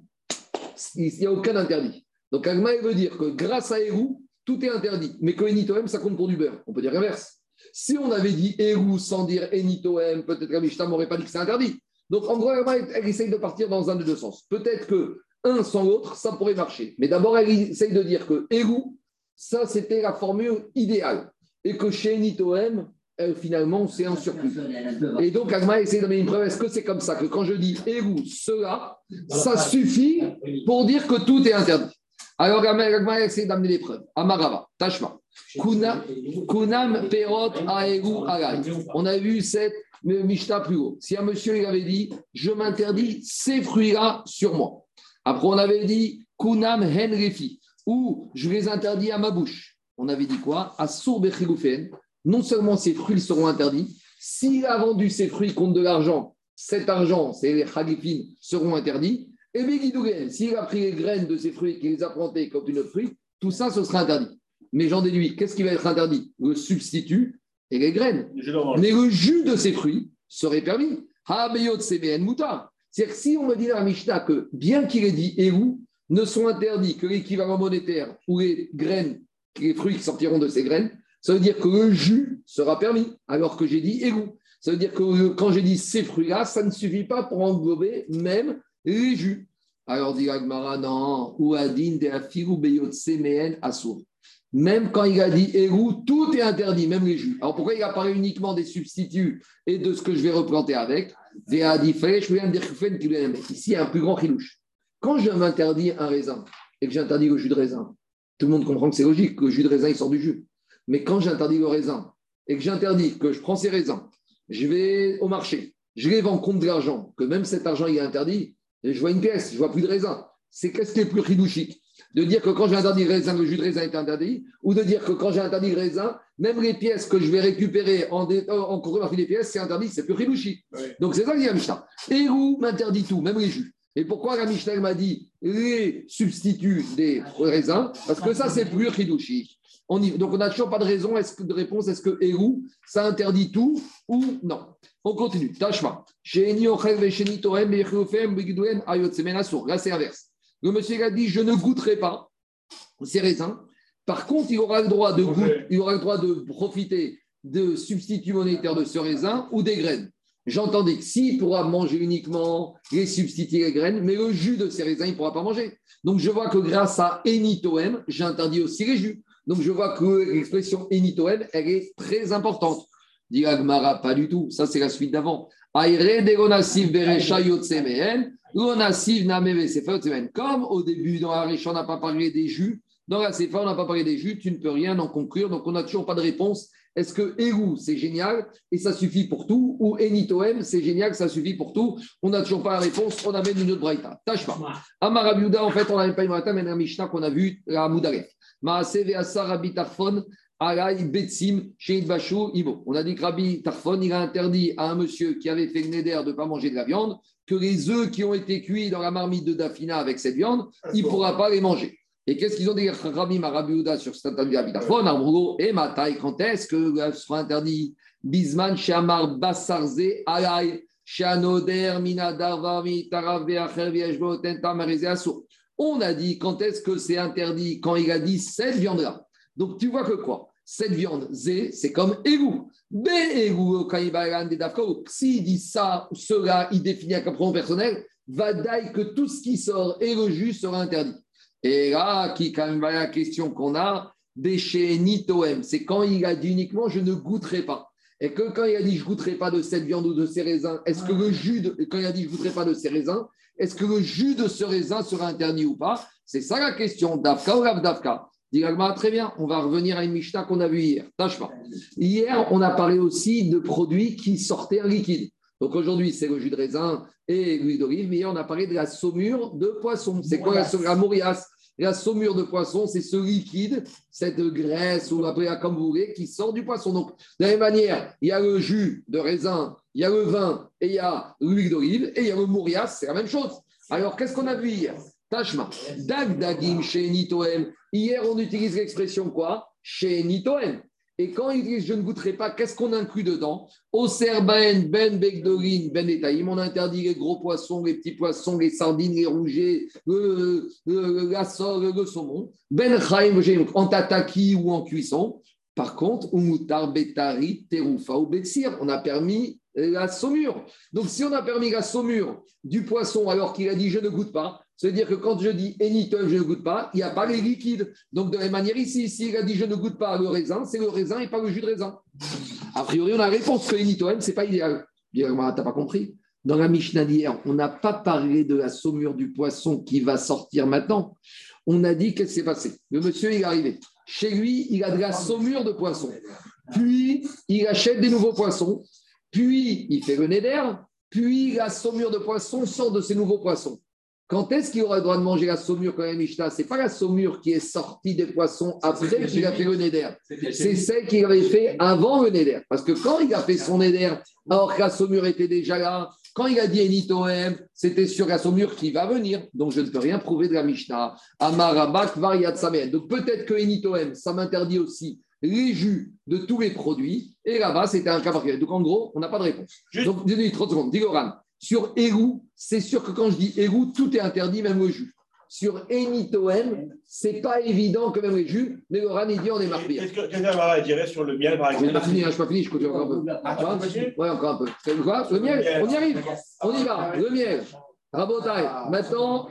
il n'y a aucun interdit. Donc, Agma, veut dire que grâce à Eru, tout est interdit. Mais que Enitoem, ça compte pour du beurre. On peut dire l'inverse. Si on avait dit Eru sans dire Enitoem, peut-être que Mishnah m'aurait pas dit que c'est interdit. Donc, en gros, Agma, elle essaye de partir dans un de deux sens. Peut-être que un sans l'autre, ça pourrait marcher. Mais d'abord, elle essaye de dire que Eru, ça, c'était la formule idéale. Et que chez Enitoem, finalement, c'est un surplus. Et donc, Agma essaie de donner une preuve. Est-ce que c'est comme ça que quand je dis Eru, cela, ça suffit pour dire que tout est interdit alors, Agma essaie d'amener les preuves. Amarava, Tashma. Kuna- Kunam Perot Aegu Alay. On a vu cette Mishnah plus haut. Si un monsieur il avait dit Je m'interdis ces fruits-là sur moi. Après, on avait dit Kunam Hen Refi. Ou je les interdis à ma bouche. On avait dit quoi? Assour Bechiloufen. Non seulement ces fruits seront interdits, s'il a vendu ses fruits contre de l'argent, cet argent, c'est les Khalifines, seront interdits. Et Begidougen, s'il a pris les graines de ces fruits et qu'il les a plantées comme une fruit, tout ça, ce sera interdit. Mais j'en déduis, qu'est-ce qui va être interdit? Le substitut et les graines. Mais le jus de ces fruits serait permis. Moutar. C'est-à-dire que si on me dit dans la Mishnah que bien qu'il ait dit Eru, ne sont interdits que l'équivalent monétaire ou les graines, les fruits qui sortiront de ces graines, ça veut dire que le jus sera permis, alors que j'ai dit Eru. Ça veut dire que quand j'ai dit ces fruits-là, ça ne suffit pas pour englober même les jus. Alors dit Agmara, non, ou adin de afiru CMN assour. Même quand il a dit Eru, tout est interdit, même les jus. Alors pourquoi il apparaît uniquement des substituts et de ce que je vais replanter avec? Ici, il y a un plus grand chilouche. Quand je m'interdis un raisin et que j'interdis le jus de raisin, tout le monde comprend que c'est logique, que le jus de raisin, il sort du jus. Mais quand j'interdis le raisin et que j'interdis que je prends ces raisins, je vais au marché, je les vends contre de l'argent, que même cet argent, il est interdit, et je vois une pièce, je vois plus de raisin. C'est qu'est-ce qui est plus chilouchique de dire que quand j'ai interdit le raisin, le jus de raisin est interdit, ou de dire que quand j'ai interdit le raisin, même les pièces que je vais récupérer en, dé- euh, en contrepartie des pièces, c'est interdit, c'est plus chilouchi. Oui. Donc c'est ça que dit la Mishnah. Eru m'interdit tout, même les jus? Et pourquoi la Mishnah m'a dit les substituts des raisins? Parce que ça, c'est plus chilouchi. On y- Donc on n'a toujours pas de raison, est-ce que, de réponse, est-ce que Eru, ça interdit tout ou non? On continue. Asur. Là, c'est inverse. Le monsieur a dit Je ne goûterai pas ces raisins. Par contre, il aura le droit de, goût- il aura le droit de profiter de substituts monétaires de ce raisin ou des graines. J'entendais que s'il pourra manger uniquement les substituts et les graines, mais le jus de ces raisins, il ne pourra pas manger. Donc je vois que grâce à Enitoem, j'interdis aussi les jus. Donc je vois que l'expression Enitoem, elle est très importante. Dit Agmara, pas du tout. Ça, c'est la suite d'avant. Comme au début, dans la Récha, on n'a pas parlé des jus. Dans la Sefa, on n'a pas parlé des jus. Tu ne peux rien en conclure. Donc on n'a toujours pas de réponse. Est-ce que Eru, c'est génial et ça suffit pour tout? Ou Enitoem, c'est génial, ça suffit pour tout? On n'a toujours pas la réponse. On amène une autre braïta. Tâche pas. Amarabiuda, en fait, on n'avait pas une braïta, mais la Mishnah qu'on a vue, la Moudaref. On a dit que Rabbi Tarfon, il a interdit à un monsieur qui avait fait le neder de ne pas manger de la viande, que les œufs qui ont été cuits dans la marmite de Dafina avec cette viande, il ne pourra pas les manger. Et qu'est-ce qu'ils ont dit, Rabbi Marabiouda, sur cet interdit Rabbi Tarfon? En gros, et ma taille, quand est-ce que ce sera interdit? Bisman, Shamar, Bassarze, Alay, Shanoder, Minadarva, Mitarav, Beacher, Vieshbo, Tenta, Marizé, Assour. On a dit quand est-ce que c'est interdit Quand il a dit cette viande-là. Donc tu vois que quoi? Cette viande, zé, c'est comme égou. B égou, quand il va des. S'il dit ça cela, il définit un pronom personnel, va dire que tout ce qui sort et le jus sera interdit. Et là, qui quand même la question qu'on a, déchet nitoem, c'est quand il a dit uniquement je ne goûterai pas. Et que quand il a dit je goûterai pas de cette viande ou de ces raisins, est-ce que le jus, quand il a dit je goûterai pas de ces raisins, est-ce que le jus de ce raisin sera interdit ou pas? C'est ça la question. Dafka ou Dafka? Dit très bien, on va revenir à une Mishnah qu'on a vue hier. Tâche pas. Hier, on a parlé aussi de produits qui sortaient en liquide. Donc aujourd'hui, c'est le jus de raisin et l'huile d'olive, mais hier, on a parlé de la saumure de poisson. C'est quoi la saumure? La. La saumure de poisson, c'est ce liquide, cette graisse, ou appelez-la comme vous voulez, qui sort du poisson. Donc, de la même manière, il y a le jus de raisin, il y a le vin et il y a l'huile d'olive et il y a le morias, c'est la même chose. Alors, qu'est-ce qu'on a vu hier? Tashma. Dag dagim Nitoem. Hier, on utilise l'expression quoi? Nitoem. Et quand il dit je ne goûterai pas, qu'est-ce qu'on inclut dedans? Au serben, ben begdorin, ben etaïm, on interdit les gros poissons, les petits poissons, les sardines, les rougets, le, le, la sole, le saumon. Ben chaim, en tataki ou en cuisson. Par contre, umutar betari, terufa ou betsir, on a permis la saumure. Donc, si on a permis la saumure du poisson alors qu'il a dit je ne goûte pas, c'est-à-dire que quand je dis enitum, je ne goûte pas, il n'y a pas les liquides. Donc, de la même manière ici, s'il a dit je ne goûte pas le raisin, c'est le raisin et pas le jus de raisin. A priori, on a la réponse que enitum, ce n'est pas idéal. Tu n'as pas compris Dans la Mishnah d'hier, on n'a pas parlé de la saumure du poisson qui va sortir maintenant. On a dit qu'est-ce qui s'est passé. Le monsieur, est arrivé. Chez lui, il a de la saumure de poisson. Puis, il achète des nouveaux poissons. Puis, il fait le neder. Puis, la saumure de poisson sort de ces nouveaux poissons. Quand est-ce qu'il aura le droit de manger la saumure quand même, Mishnah Ce n'est pas la saumure qui est sortie des poissons après qu'il a fait le neder. C'est celle qu'il avait fait avant le neder. Parce que quand il a fait son neder, alors que la saumure était déjà là, quand il a dit Enitoem, c'était sur la saumure qui va venir. Donc je ne peux rien prouver de la Mishnah. Amarabak variat samen. Donc peut-être que Enitoem, ça m'interdit aussi les jus de tous les produits. Et là-bas, c'était un cas particulier. Donc en gros, on n'a pas de réponse. Donc, dis 30 secondes. Dis Goran. Sur Érou, c'est sûr que quand je dis Érou, tout est interdit, même le jus. Sur Enitoem, c'est pas évident que même les jus, mais Goran, il dit on est marqué. Qu'est-ce que quelqu'un va dire sur le miel, par Je n'ai exemple pas fini, hein, je n'ai pas fini, je continue encore un peu. Ah, tu Hein Ouais, encore un peu. C'est quoi? Le miel, on y arrive. On y va. Le miel. Rabotaille. Maintenant,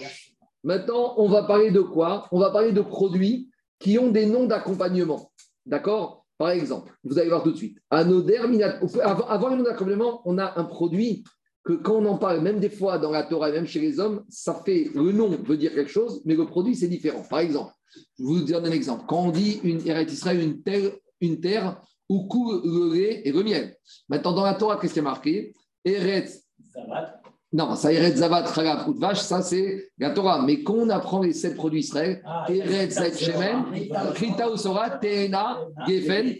maintenant, on va parler de quoi? On va parler de produits qui ont des noms d'accompagnement. D'accord? Par exemple, vous allez voir tout de suite. Avant, le d'accompagnement, on a un produit que quand on en parle, même des fois dans la Torah, même chez les hommes, ça fait le nom veut dire quelque chose, mais le produit c'est différent. Par exemple, je vous donne un exemple. Quand on dit une Israël, une terre, une terre où coule le lait et le miel. Maintenant, dans la Torah, qu'est-ce qui est marqué? Eretz. Non, ça, Eretz Zavat, route vache, ça c'est la Torah. Mais quand on apprend les sept produits Israël, Ah, Eretz Zet Shemen, Rita Usora, Teena, Gefen,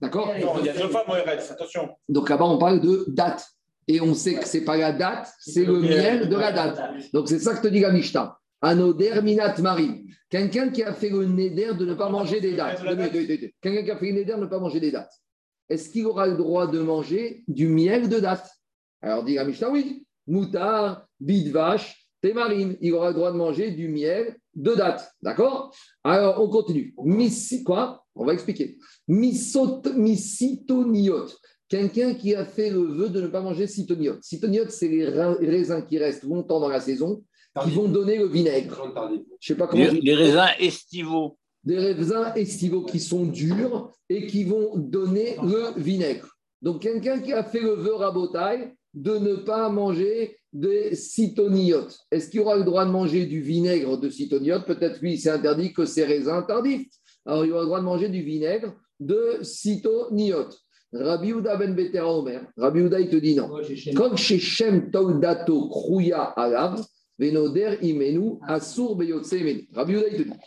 d'accord il y a deux fois Moeretz, attention. Donc là-bas, on parle de date. Et on sait que c'est pas la date, c'est le miel de la date. Donc c'est ça que te dit la Mishnah. Anoder minat. Quelqu'un qui a fait le neder de ne pas manger des dates. Quelqu'un qui a fait le neder de ne pas manger des dates. Est-ce qu'il aura le droit de manger du miel de date? Alors dit la Mishnah, oui. Moutar, bidvash, témarim. Il aura le droit de manger du miel de date. D'accord? Alors on continue. Missi, quoi? On va expliquer. Misot. Quelqu'un qui a fait le vœu de ne pas manger citoniot. Citoniot, c'est les ra- raisins qui restent longtemps dans la saison, qui vont donner le vinaigre. Je sais pas comment. Les raisins estivaux. Des raisins estivaux qui sont durs et qui vont donner le vinaigre. Donc, quelqu'un qui a fait le vœu rabotaille de ne pas manger des citoniotes. Est-ce qu'il aura le droit de manger du vinaigre de citoniote Peut-être lui, c'est interdit que ces raisins tardifs. Alors, il aura le droit de manger du vinaigre de citoniote. Rabbi Ouda ben Betera Omer. Rabbi Ouda, il te dit non. Comme chez Shem Toldato Krouya Alav, Venoder Imenu Asur Beyotse. Rabbi Ouda, il te dit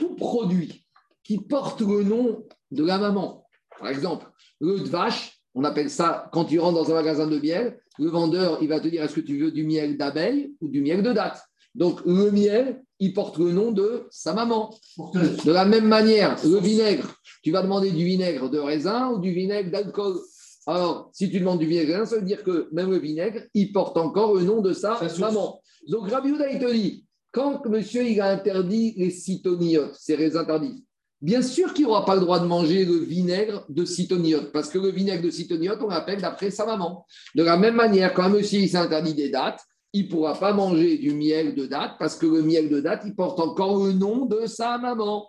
tout produit qui porte le nom de la maman, par exemple, le de vache, on appelle ça, quand tu rentres dans un magasin de miel, le vendeur, il va te dire est-ce que tu veux du miel d'abeille ou du miel de date? Donc, le miel, il porte le nom de sa maman. De la même manière, le vinaigre, tu vas demander du vinaigre de raisin ou du vinaigre d'alcool. Alors, si tu demandes du vinaigre de raisin, ça veut dire que même le vinaigre, il porte encore le nom de sa maman. Donc, Rabbi Houda, il te dit, quand monsieur il a interdit les citoniotes, ces raisins tardifs, bien sûr qu'il n'aura pas le droit de manger le vinaigre de citoniote, parce que le vinaigre de citoniote, on l'appelle d'après sa maman. De la même manière, quand un monsieur il s'est interdit des dates, il ne pourra pas manger du miel de date, parce que le miel de date, il porte encore le nom de sa maman.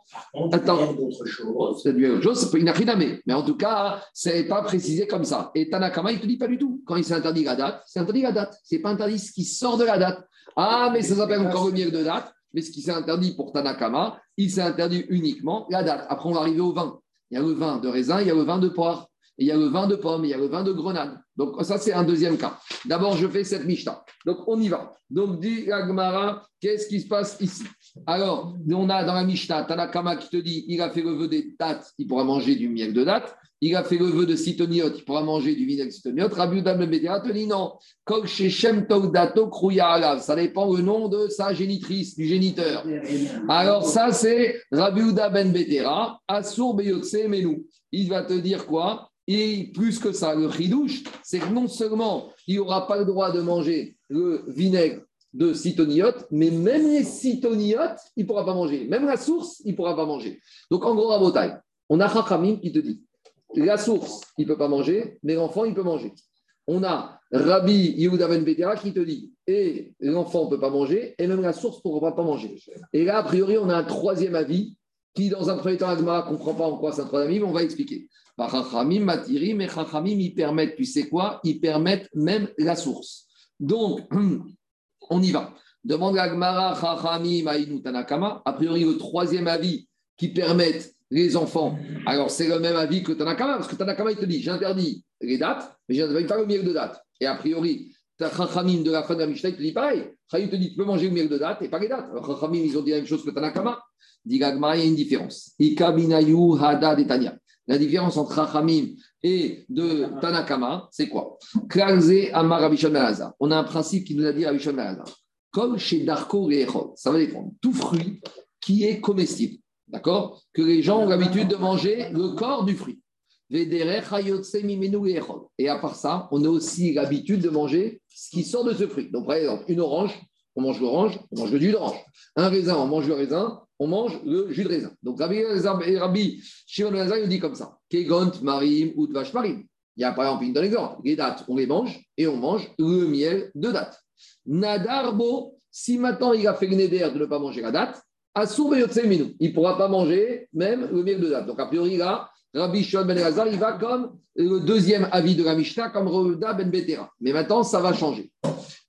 Attends. d'autres choses. C'est du autre chose, c'est pas une akhiname. Mais en tout cas, c'est pas précisé comme ça. Et Tanakama, il te dit pas du tout. Quand il s'est interdit la date, c'est interdit la date. C'est pas interdit ce qui sort de la date. Ah, mais ça s'appelle encore le miel de date. Mais ce qui s'est interdit pour Tanakama, il s'est interdit uniquement la date. Après, on va arriver au vin. Il y a le vin de raisin, il y a le vin de poire, il y a le vin de pomme, il y a le vin de grenade. Donc, ça, c'est un deuxième cas. D'abord, je fais cette Mishnah. Donc, on y va. Donc, dit Agmara, qu'est-ce qui se passe ici? Alors, on a dans la Mishnah, Tanakama qui te dit il a fait le vœu des dates, il pourra manger du miel de date. Il a fait le vœu de Sitoniot, il pourra manger du vinaigre Sitoniot. Rabbi Udam le te dit non. Ça dépend le nom de sa génitrice, du géniteur. Alors, ça, c'est Rabbi Uda Ben Betera, Assour Beyotse. Il va te dire quoi? Et plus que ça, le chidouche, c'est que non seulement il n'aura pas le droit de manger le vinaigre de Sitoniot, mais même les Sitoniotes, il ne pourra pas manger. Même la source, il ne pourra pas manger. Donc, en gros, à Botaï, on a Chachamim qui te dit la source, il ne peut pas manger, mais l'enfant, il peut manger. On a Rabbi Yehuda Ben Betera qui te dit et l'enfant ne peut pas manger, et même la source ne pourra pas manger. Et là, a priori, on a un troisième avis qui, dans un premier temps, Agmara ne comprend pas en quoi c'est un troisième avis, mais on va expliquer. Chachamim, Matiri, mais Chachamim, ils permettent, tu sais quoi Ils permettent même la source. Donc, <clears throat> on y va. Demande à Agmara, Chachamim, Aïnou, Tanakama. A priori, le troisième avis qui permettent les enfants. Alors, c'est le même avis que Tanakama, parce que Tanakama, il te dit j'interdis les dates, mais j'interdis pas le miel de date. Et a priori, Chachamim de la fin de la Mishnah, il te dit pareil. Chachamim te dit tu peux manger le miel de date et pas les dates. Alors, Chachamim, ils ont dit la même chose que Tanakama. Dit il y a une différence. La différence entre Chachamim et de Tanakama, c'est quoi? Malazar. On a un principe qui nous a dit Rabishon Malazar. Comme chez Darko et Ça va dépendre. Tout fruit qui est comestible. D'accord? Que les gens ont l'habitude de manger le corps du fruit. Et à part ça, on a aussi l'habitude de manger ce qui sort de ce fruit. Donc, par exemple, une orange, on mange l'orange, on mange le jus d'orange. Un raisin, on mange le raisin, on mange le jus de raisin. Donc, Rabbi, Shimon il dit comme ça Kegont, Marim, ou Marim. Il y a par exemple, une donne exemple les dates, on les mange et on mange le miel de date. Nadarbo, si maintenant il a fait le néder de ne pas manger la date, il ne pourra pas manger même le miel de date. Donc, a priori, là, Rabbi Shimon Ben Elazar, il va comme le deuxième avis de la Mishnah, comme Reuda Ben Betera. Mais maintenant, ça va changer.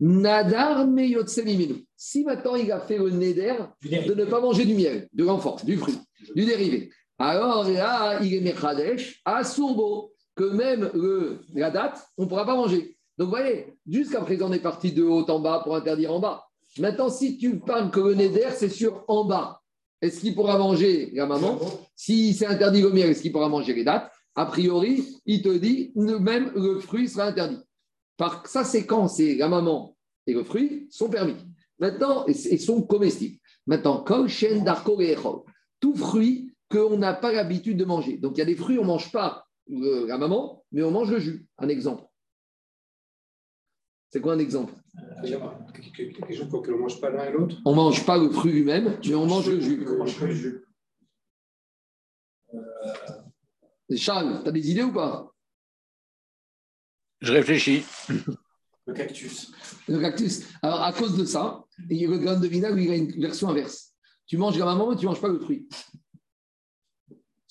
Nadar Meyotsemiminu. Si maintenant il a fait le neder de ne pas manger du miel, de l'enfant, du fruit, du dérivé, alors là, il est Mechadesh à Sourbo, que même le, la date, on ne pourra pas manger. Donc, vous voyez, jusqu'à présent, on est parti de haut en bas pour interdire en bas. Maintenant, si tu parles que le neder, c'est sur en bas, est-ce qu'il pourra manger la maman Si c'est interdit le miel, est-ce qu'il pourra manger les dates? A priori, il te dit, même le fruit sera interdit. Par, ça, c'est quand c'est la maman et le fruit sont permis. Maintenant, ils sont comestibles. Maintenant, comme chêne d'arco et tout fruit qu'on n'a pas l'habitude de manger. Donc, il y a des fruits, on ne mange pas la maman, mais on mange le jus. Un exemple. C'est quoi un exemple? Quelque chose qu'on ne mange pas l'un et l'autre? On ne mange pas le fruit lui-même, mais on mange le jus. On mange le jus. Charles, tu as des idées ou pas? Je réfléchis. Le cactus. Le cactus. Alors, à cause de ça, le grain de vinaigre, il a une version inverse. Tu manges la maman, mais tu ne manges pas le fruit.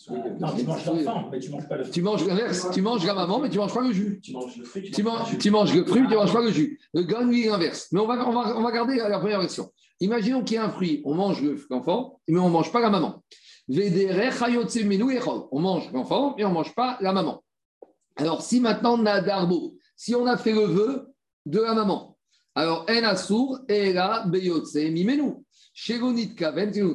Non, tu manges l'enfant, mais tu manges pas le fruit. Tu manges l'inverse. Tu manges la maman, mais tu ne manges pas le jus. Tu manges le fruit. Tu manges, tu manges le fruit, tu ne manges pas le jus. Le grain, lui, est inverse. Mais on va, on va, on va garder la première version. Imaginons qu'il y a un fruit, on mange l'enfant, mais on ne mange pas la maman. On mange l'enfant, mais on ne mange pas la maman. Alors, si maintenant, Nadarbo, si on a fait le vœu de la maman, alors, En Assour, Era, Beyotse, Mimenu.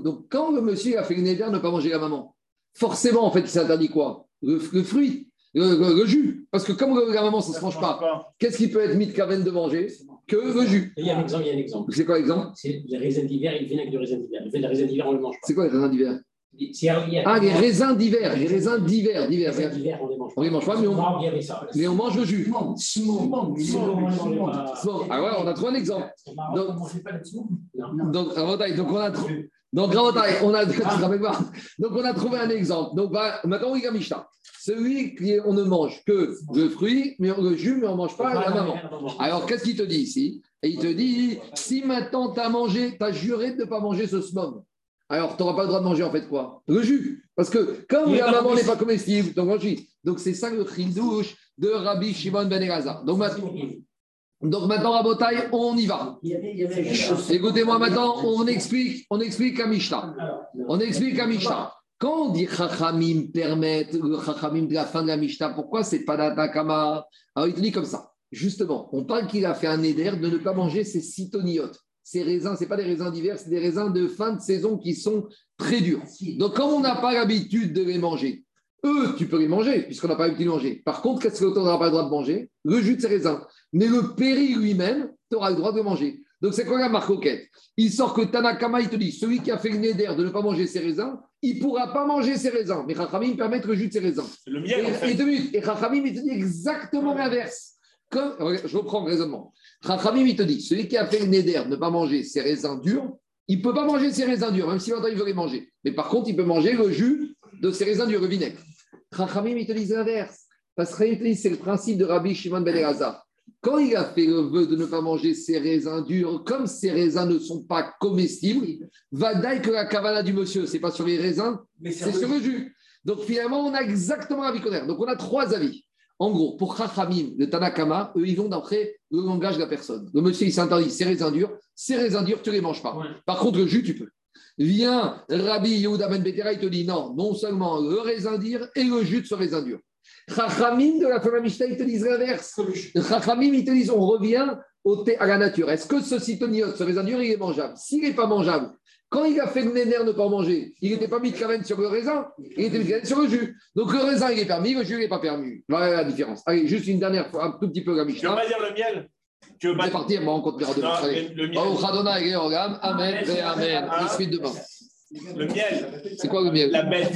Donc, quand le monsieur a fait le néder de ne pas manger la maman, forcément, en fait, il s'interdit quoi? Le, le fruit, le, le- le jus. Parce que comme la maman, ça ne se mange pas, qu'est-ce qui peut être mitkaven de manger? Que le jus Il y a un exemple, il y a un exemple. C'est quoi l'exemple? C'est les raisins d'hiver et le vinaigre de raisin d'hiver. Le vinaigre de raisin d'hiver, on ne le mange pas. C'est quoi les raisins d'hiver? C'est- il y a- Ah, les raisins d'hiver. Les raisins d'hiver. Les d'hiver. raisins d'hiver, on ne les mange pas. On les mange pas, mais on, mais mange le jus. Simon, Simon, Simon, Simon. Bon, ah ouais, on a trouvé un exemple. Donc- on ne mangeait pas le Simon? Donc, Rabotai, donc on a trouvé. Donc, Rabotai, on a, <laughs> tu donc, on a trouvé un exemple. Donc, bah, maintenant, Mishnah. Celui on ne mange que le fruit, mais le jus, mais on ne mange pas la maman. Alors, qu'est-ce qu'il te dit ici? Et il te dit si maintenant tu as mangé, tu as juré de ne pas manger ce smog, alors tu n'auras pas le droit de manger en fait quoi? Le jus. Parce que comme la maman n'est pas comestible, donc mange jus. Donc, c'est ça le chidouche de Rabbi Shimon ben Elazar. Donc, maintenant, donc maintenant, Rabotai, on y va. Écoutez-moi maintenant, on explique, on explique à Mishnah. On explique à Mishnah. Quand on dit Chachamim permettre, le Chachamim de la fin de la Mishnah, pourquoi c'est pas d'Atakama? Alors il te dit comme ça. Justement, on parle qu'il a fait un éder de ne pas manger ses cytoniotes. Ces raisins, ce pas des raisins d'hiver, c'est des raisins de fin de saison qui sont très durs. Donc, comme on n'a pas l'habitude de les manger, eux, tu peux les manger, puisqu'on n'a pas les manger. Par contre, qu'est-ce que l'auteur n'aura pas le droit de manger? Le jus de ces raisins. Mais le péri lui-même, tu auras le droit de manger. Donc, c'est quoi la marcoquette Il sort que Tanakama, il te dit celui qui a fait le néder de ne pas manger ses raisins, il ne pourra pas manger ses raisins. Mais Chachamim permet le jus de ses raisins. C'est le miel, en Et, fait. et deux minutes. Et Chachamim, il te dit exactement l'inverse. Je reprends le raisonnement. Chachamim, il te dit celui qui a fait le néder de ne pas manger ses raisins durs, il ne peut pas manger ses raisins durs, même si longtemps il veut les manger. Mais par contre, il peut manger le jus de ses raisins durs, le vinaigre. Chachamim, il te dit l'inverse. Parce que c'est le principe de Rabbi Shimon Ben Elazar. Quand il a fait le vœu de ne pas manger ses raisins durs, comme ces raisins ne sont pas comestibles, va que la cavana du monsieur, c'est pas sur les raisins, c'est sur le jus. Donc finalement, on a exactement l'avis contraire. Donc on a trois avis. En gros, pour Chachamim, le Tanakama, eux, ils vont d'après le langage de la personne. Le monsieur, il s'interdit ses raisins durs. Ces raisins durs, tu ne les manges pas. Ouais. Par contre, le jus, tu peux. Viens, Rabbi Yehuda Ben Betera, il te dit non, non seulement le raisin dur et le jus de ce raisin dur. Chachamim de la Torah Mishnah, ils te disent l'inverse. Chachamim, ils te disent on revient au thé- à la nature. Est-ce que ce citoniot, ce raisin dur, il est mangeable? S'il n'est pas mangeable, quand il a fait le néner ne pas manger, il n'était pas mis de caverne sur le raisin, il était mis de caverne sur le jus. Donc le raisin, il est permis, le jus, il n'est pas permis. Voilà la différence. Allez, juste une dernière fois, un tout petit peu la Mishnah. pas dire le miel? Tu veux pas C'est parti, on le miel. Baruch Adonai, Amen, Amen. Demain. Miel. C'est quoi le miel? La bête.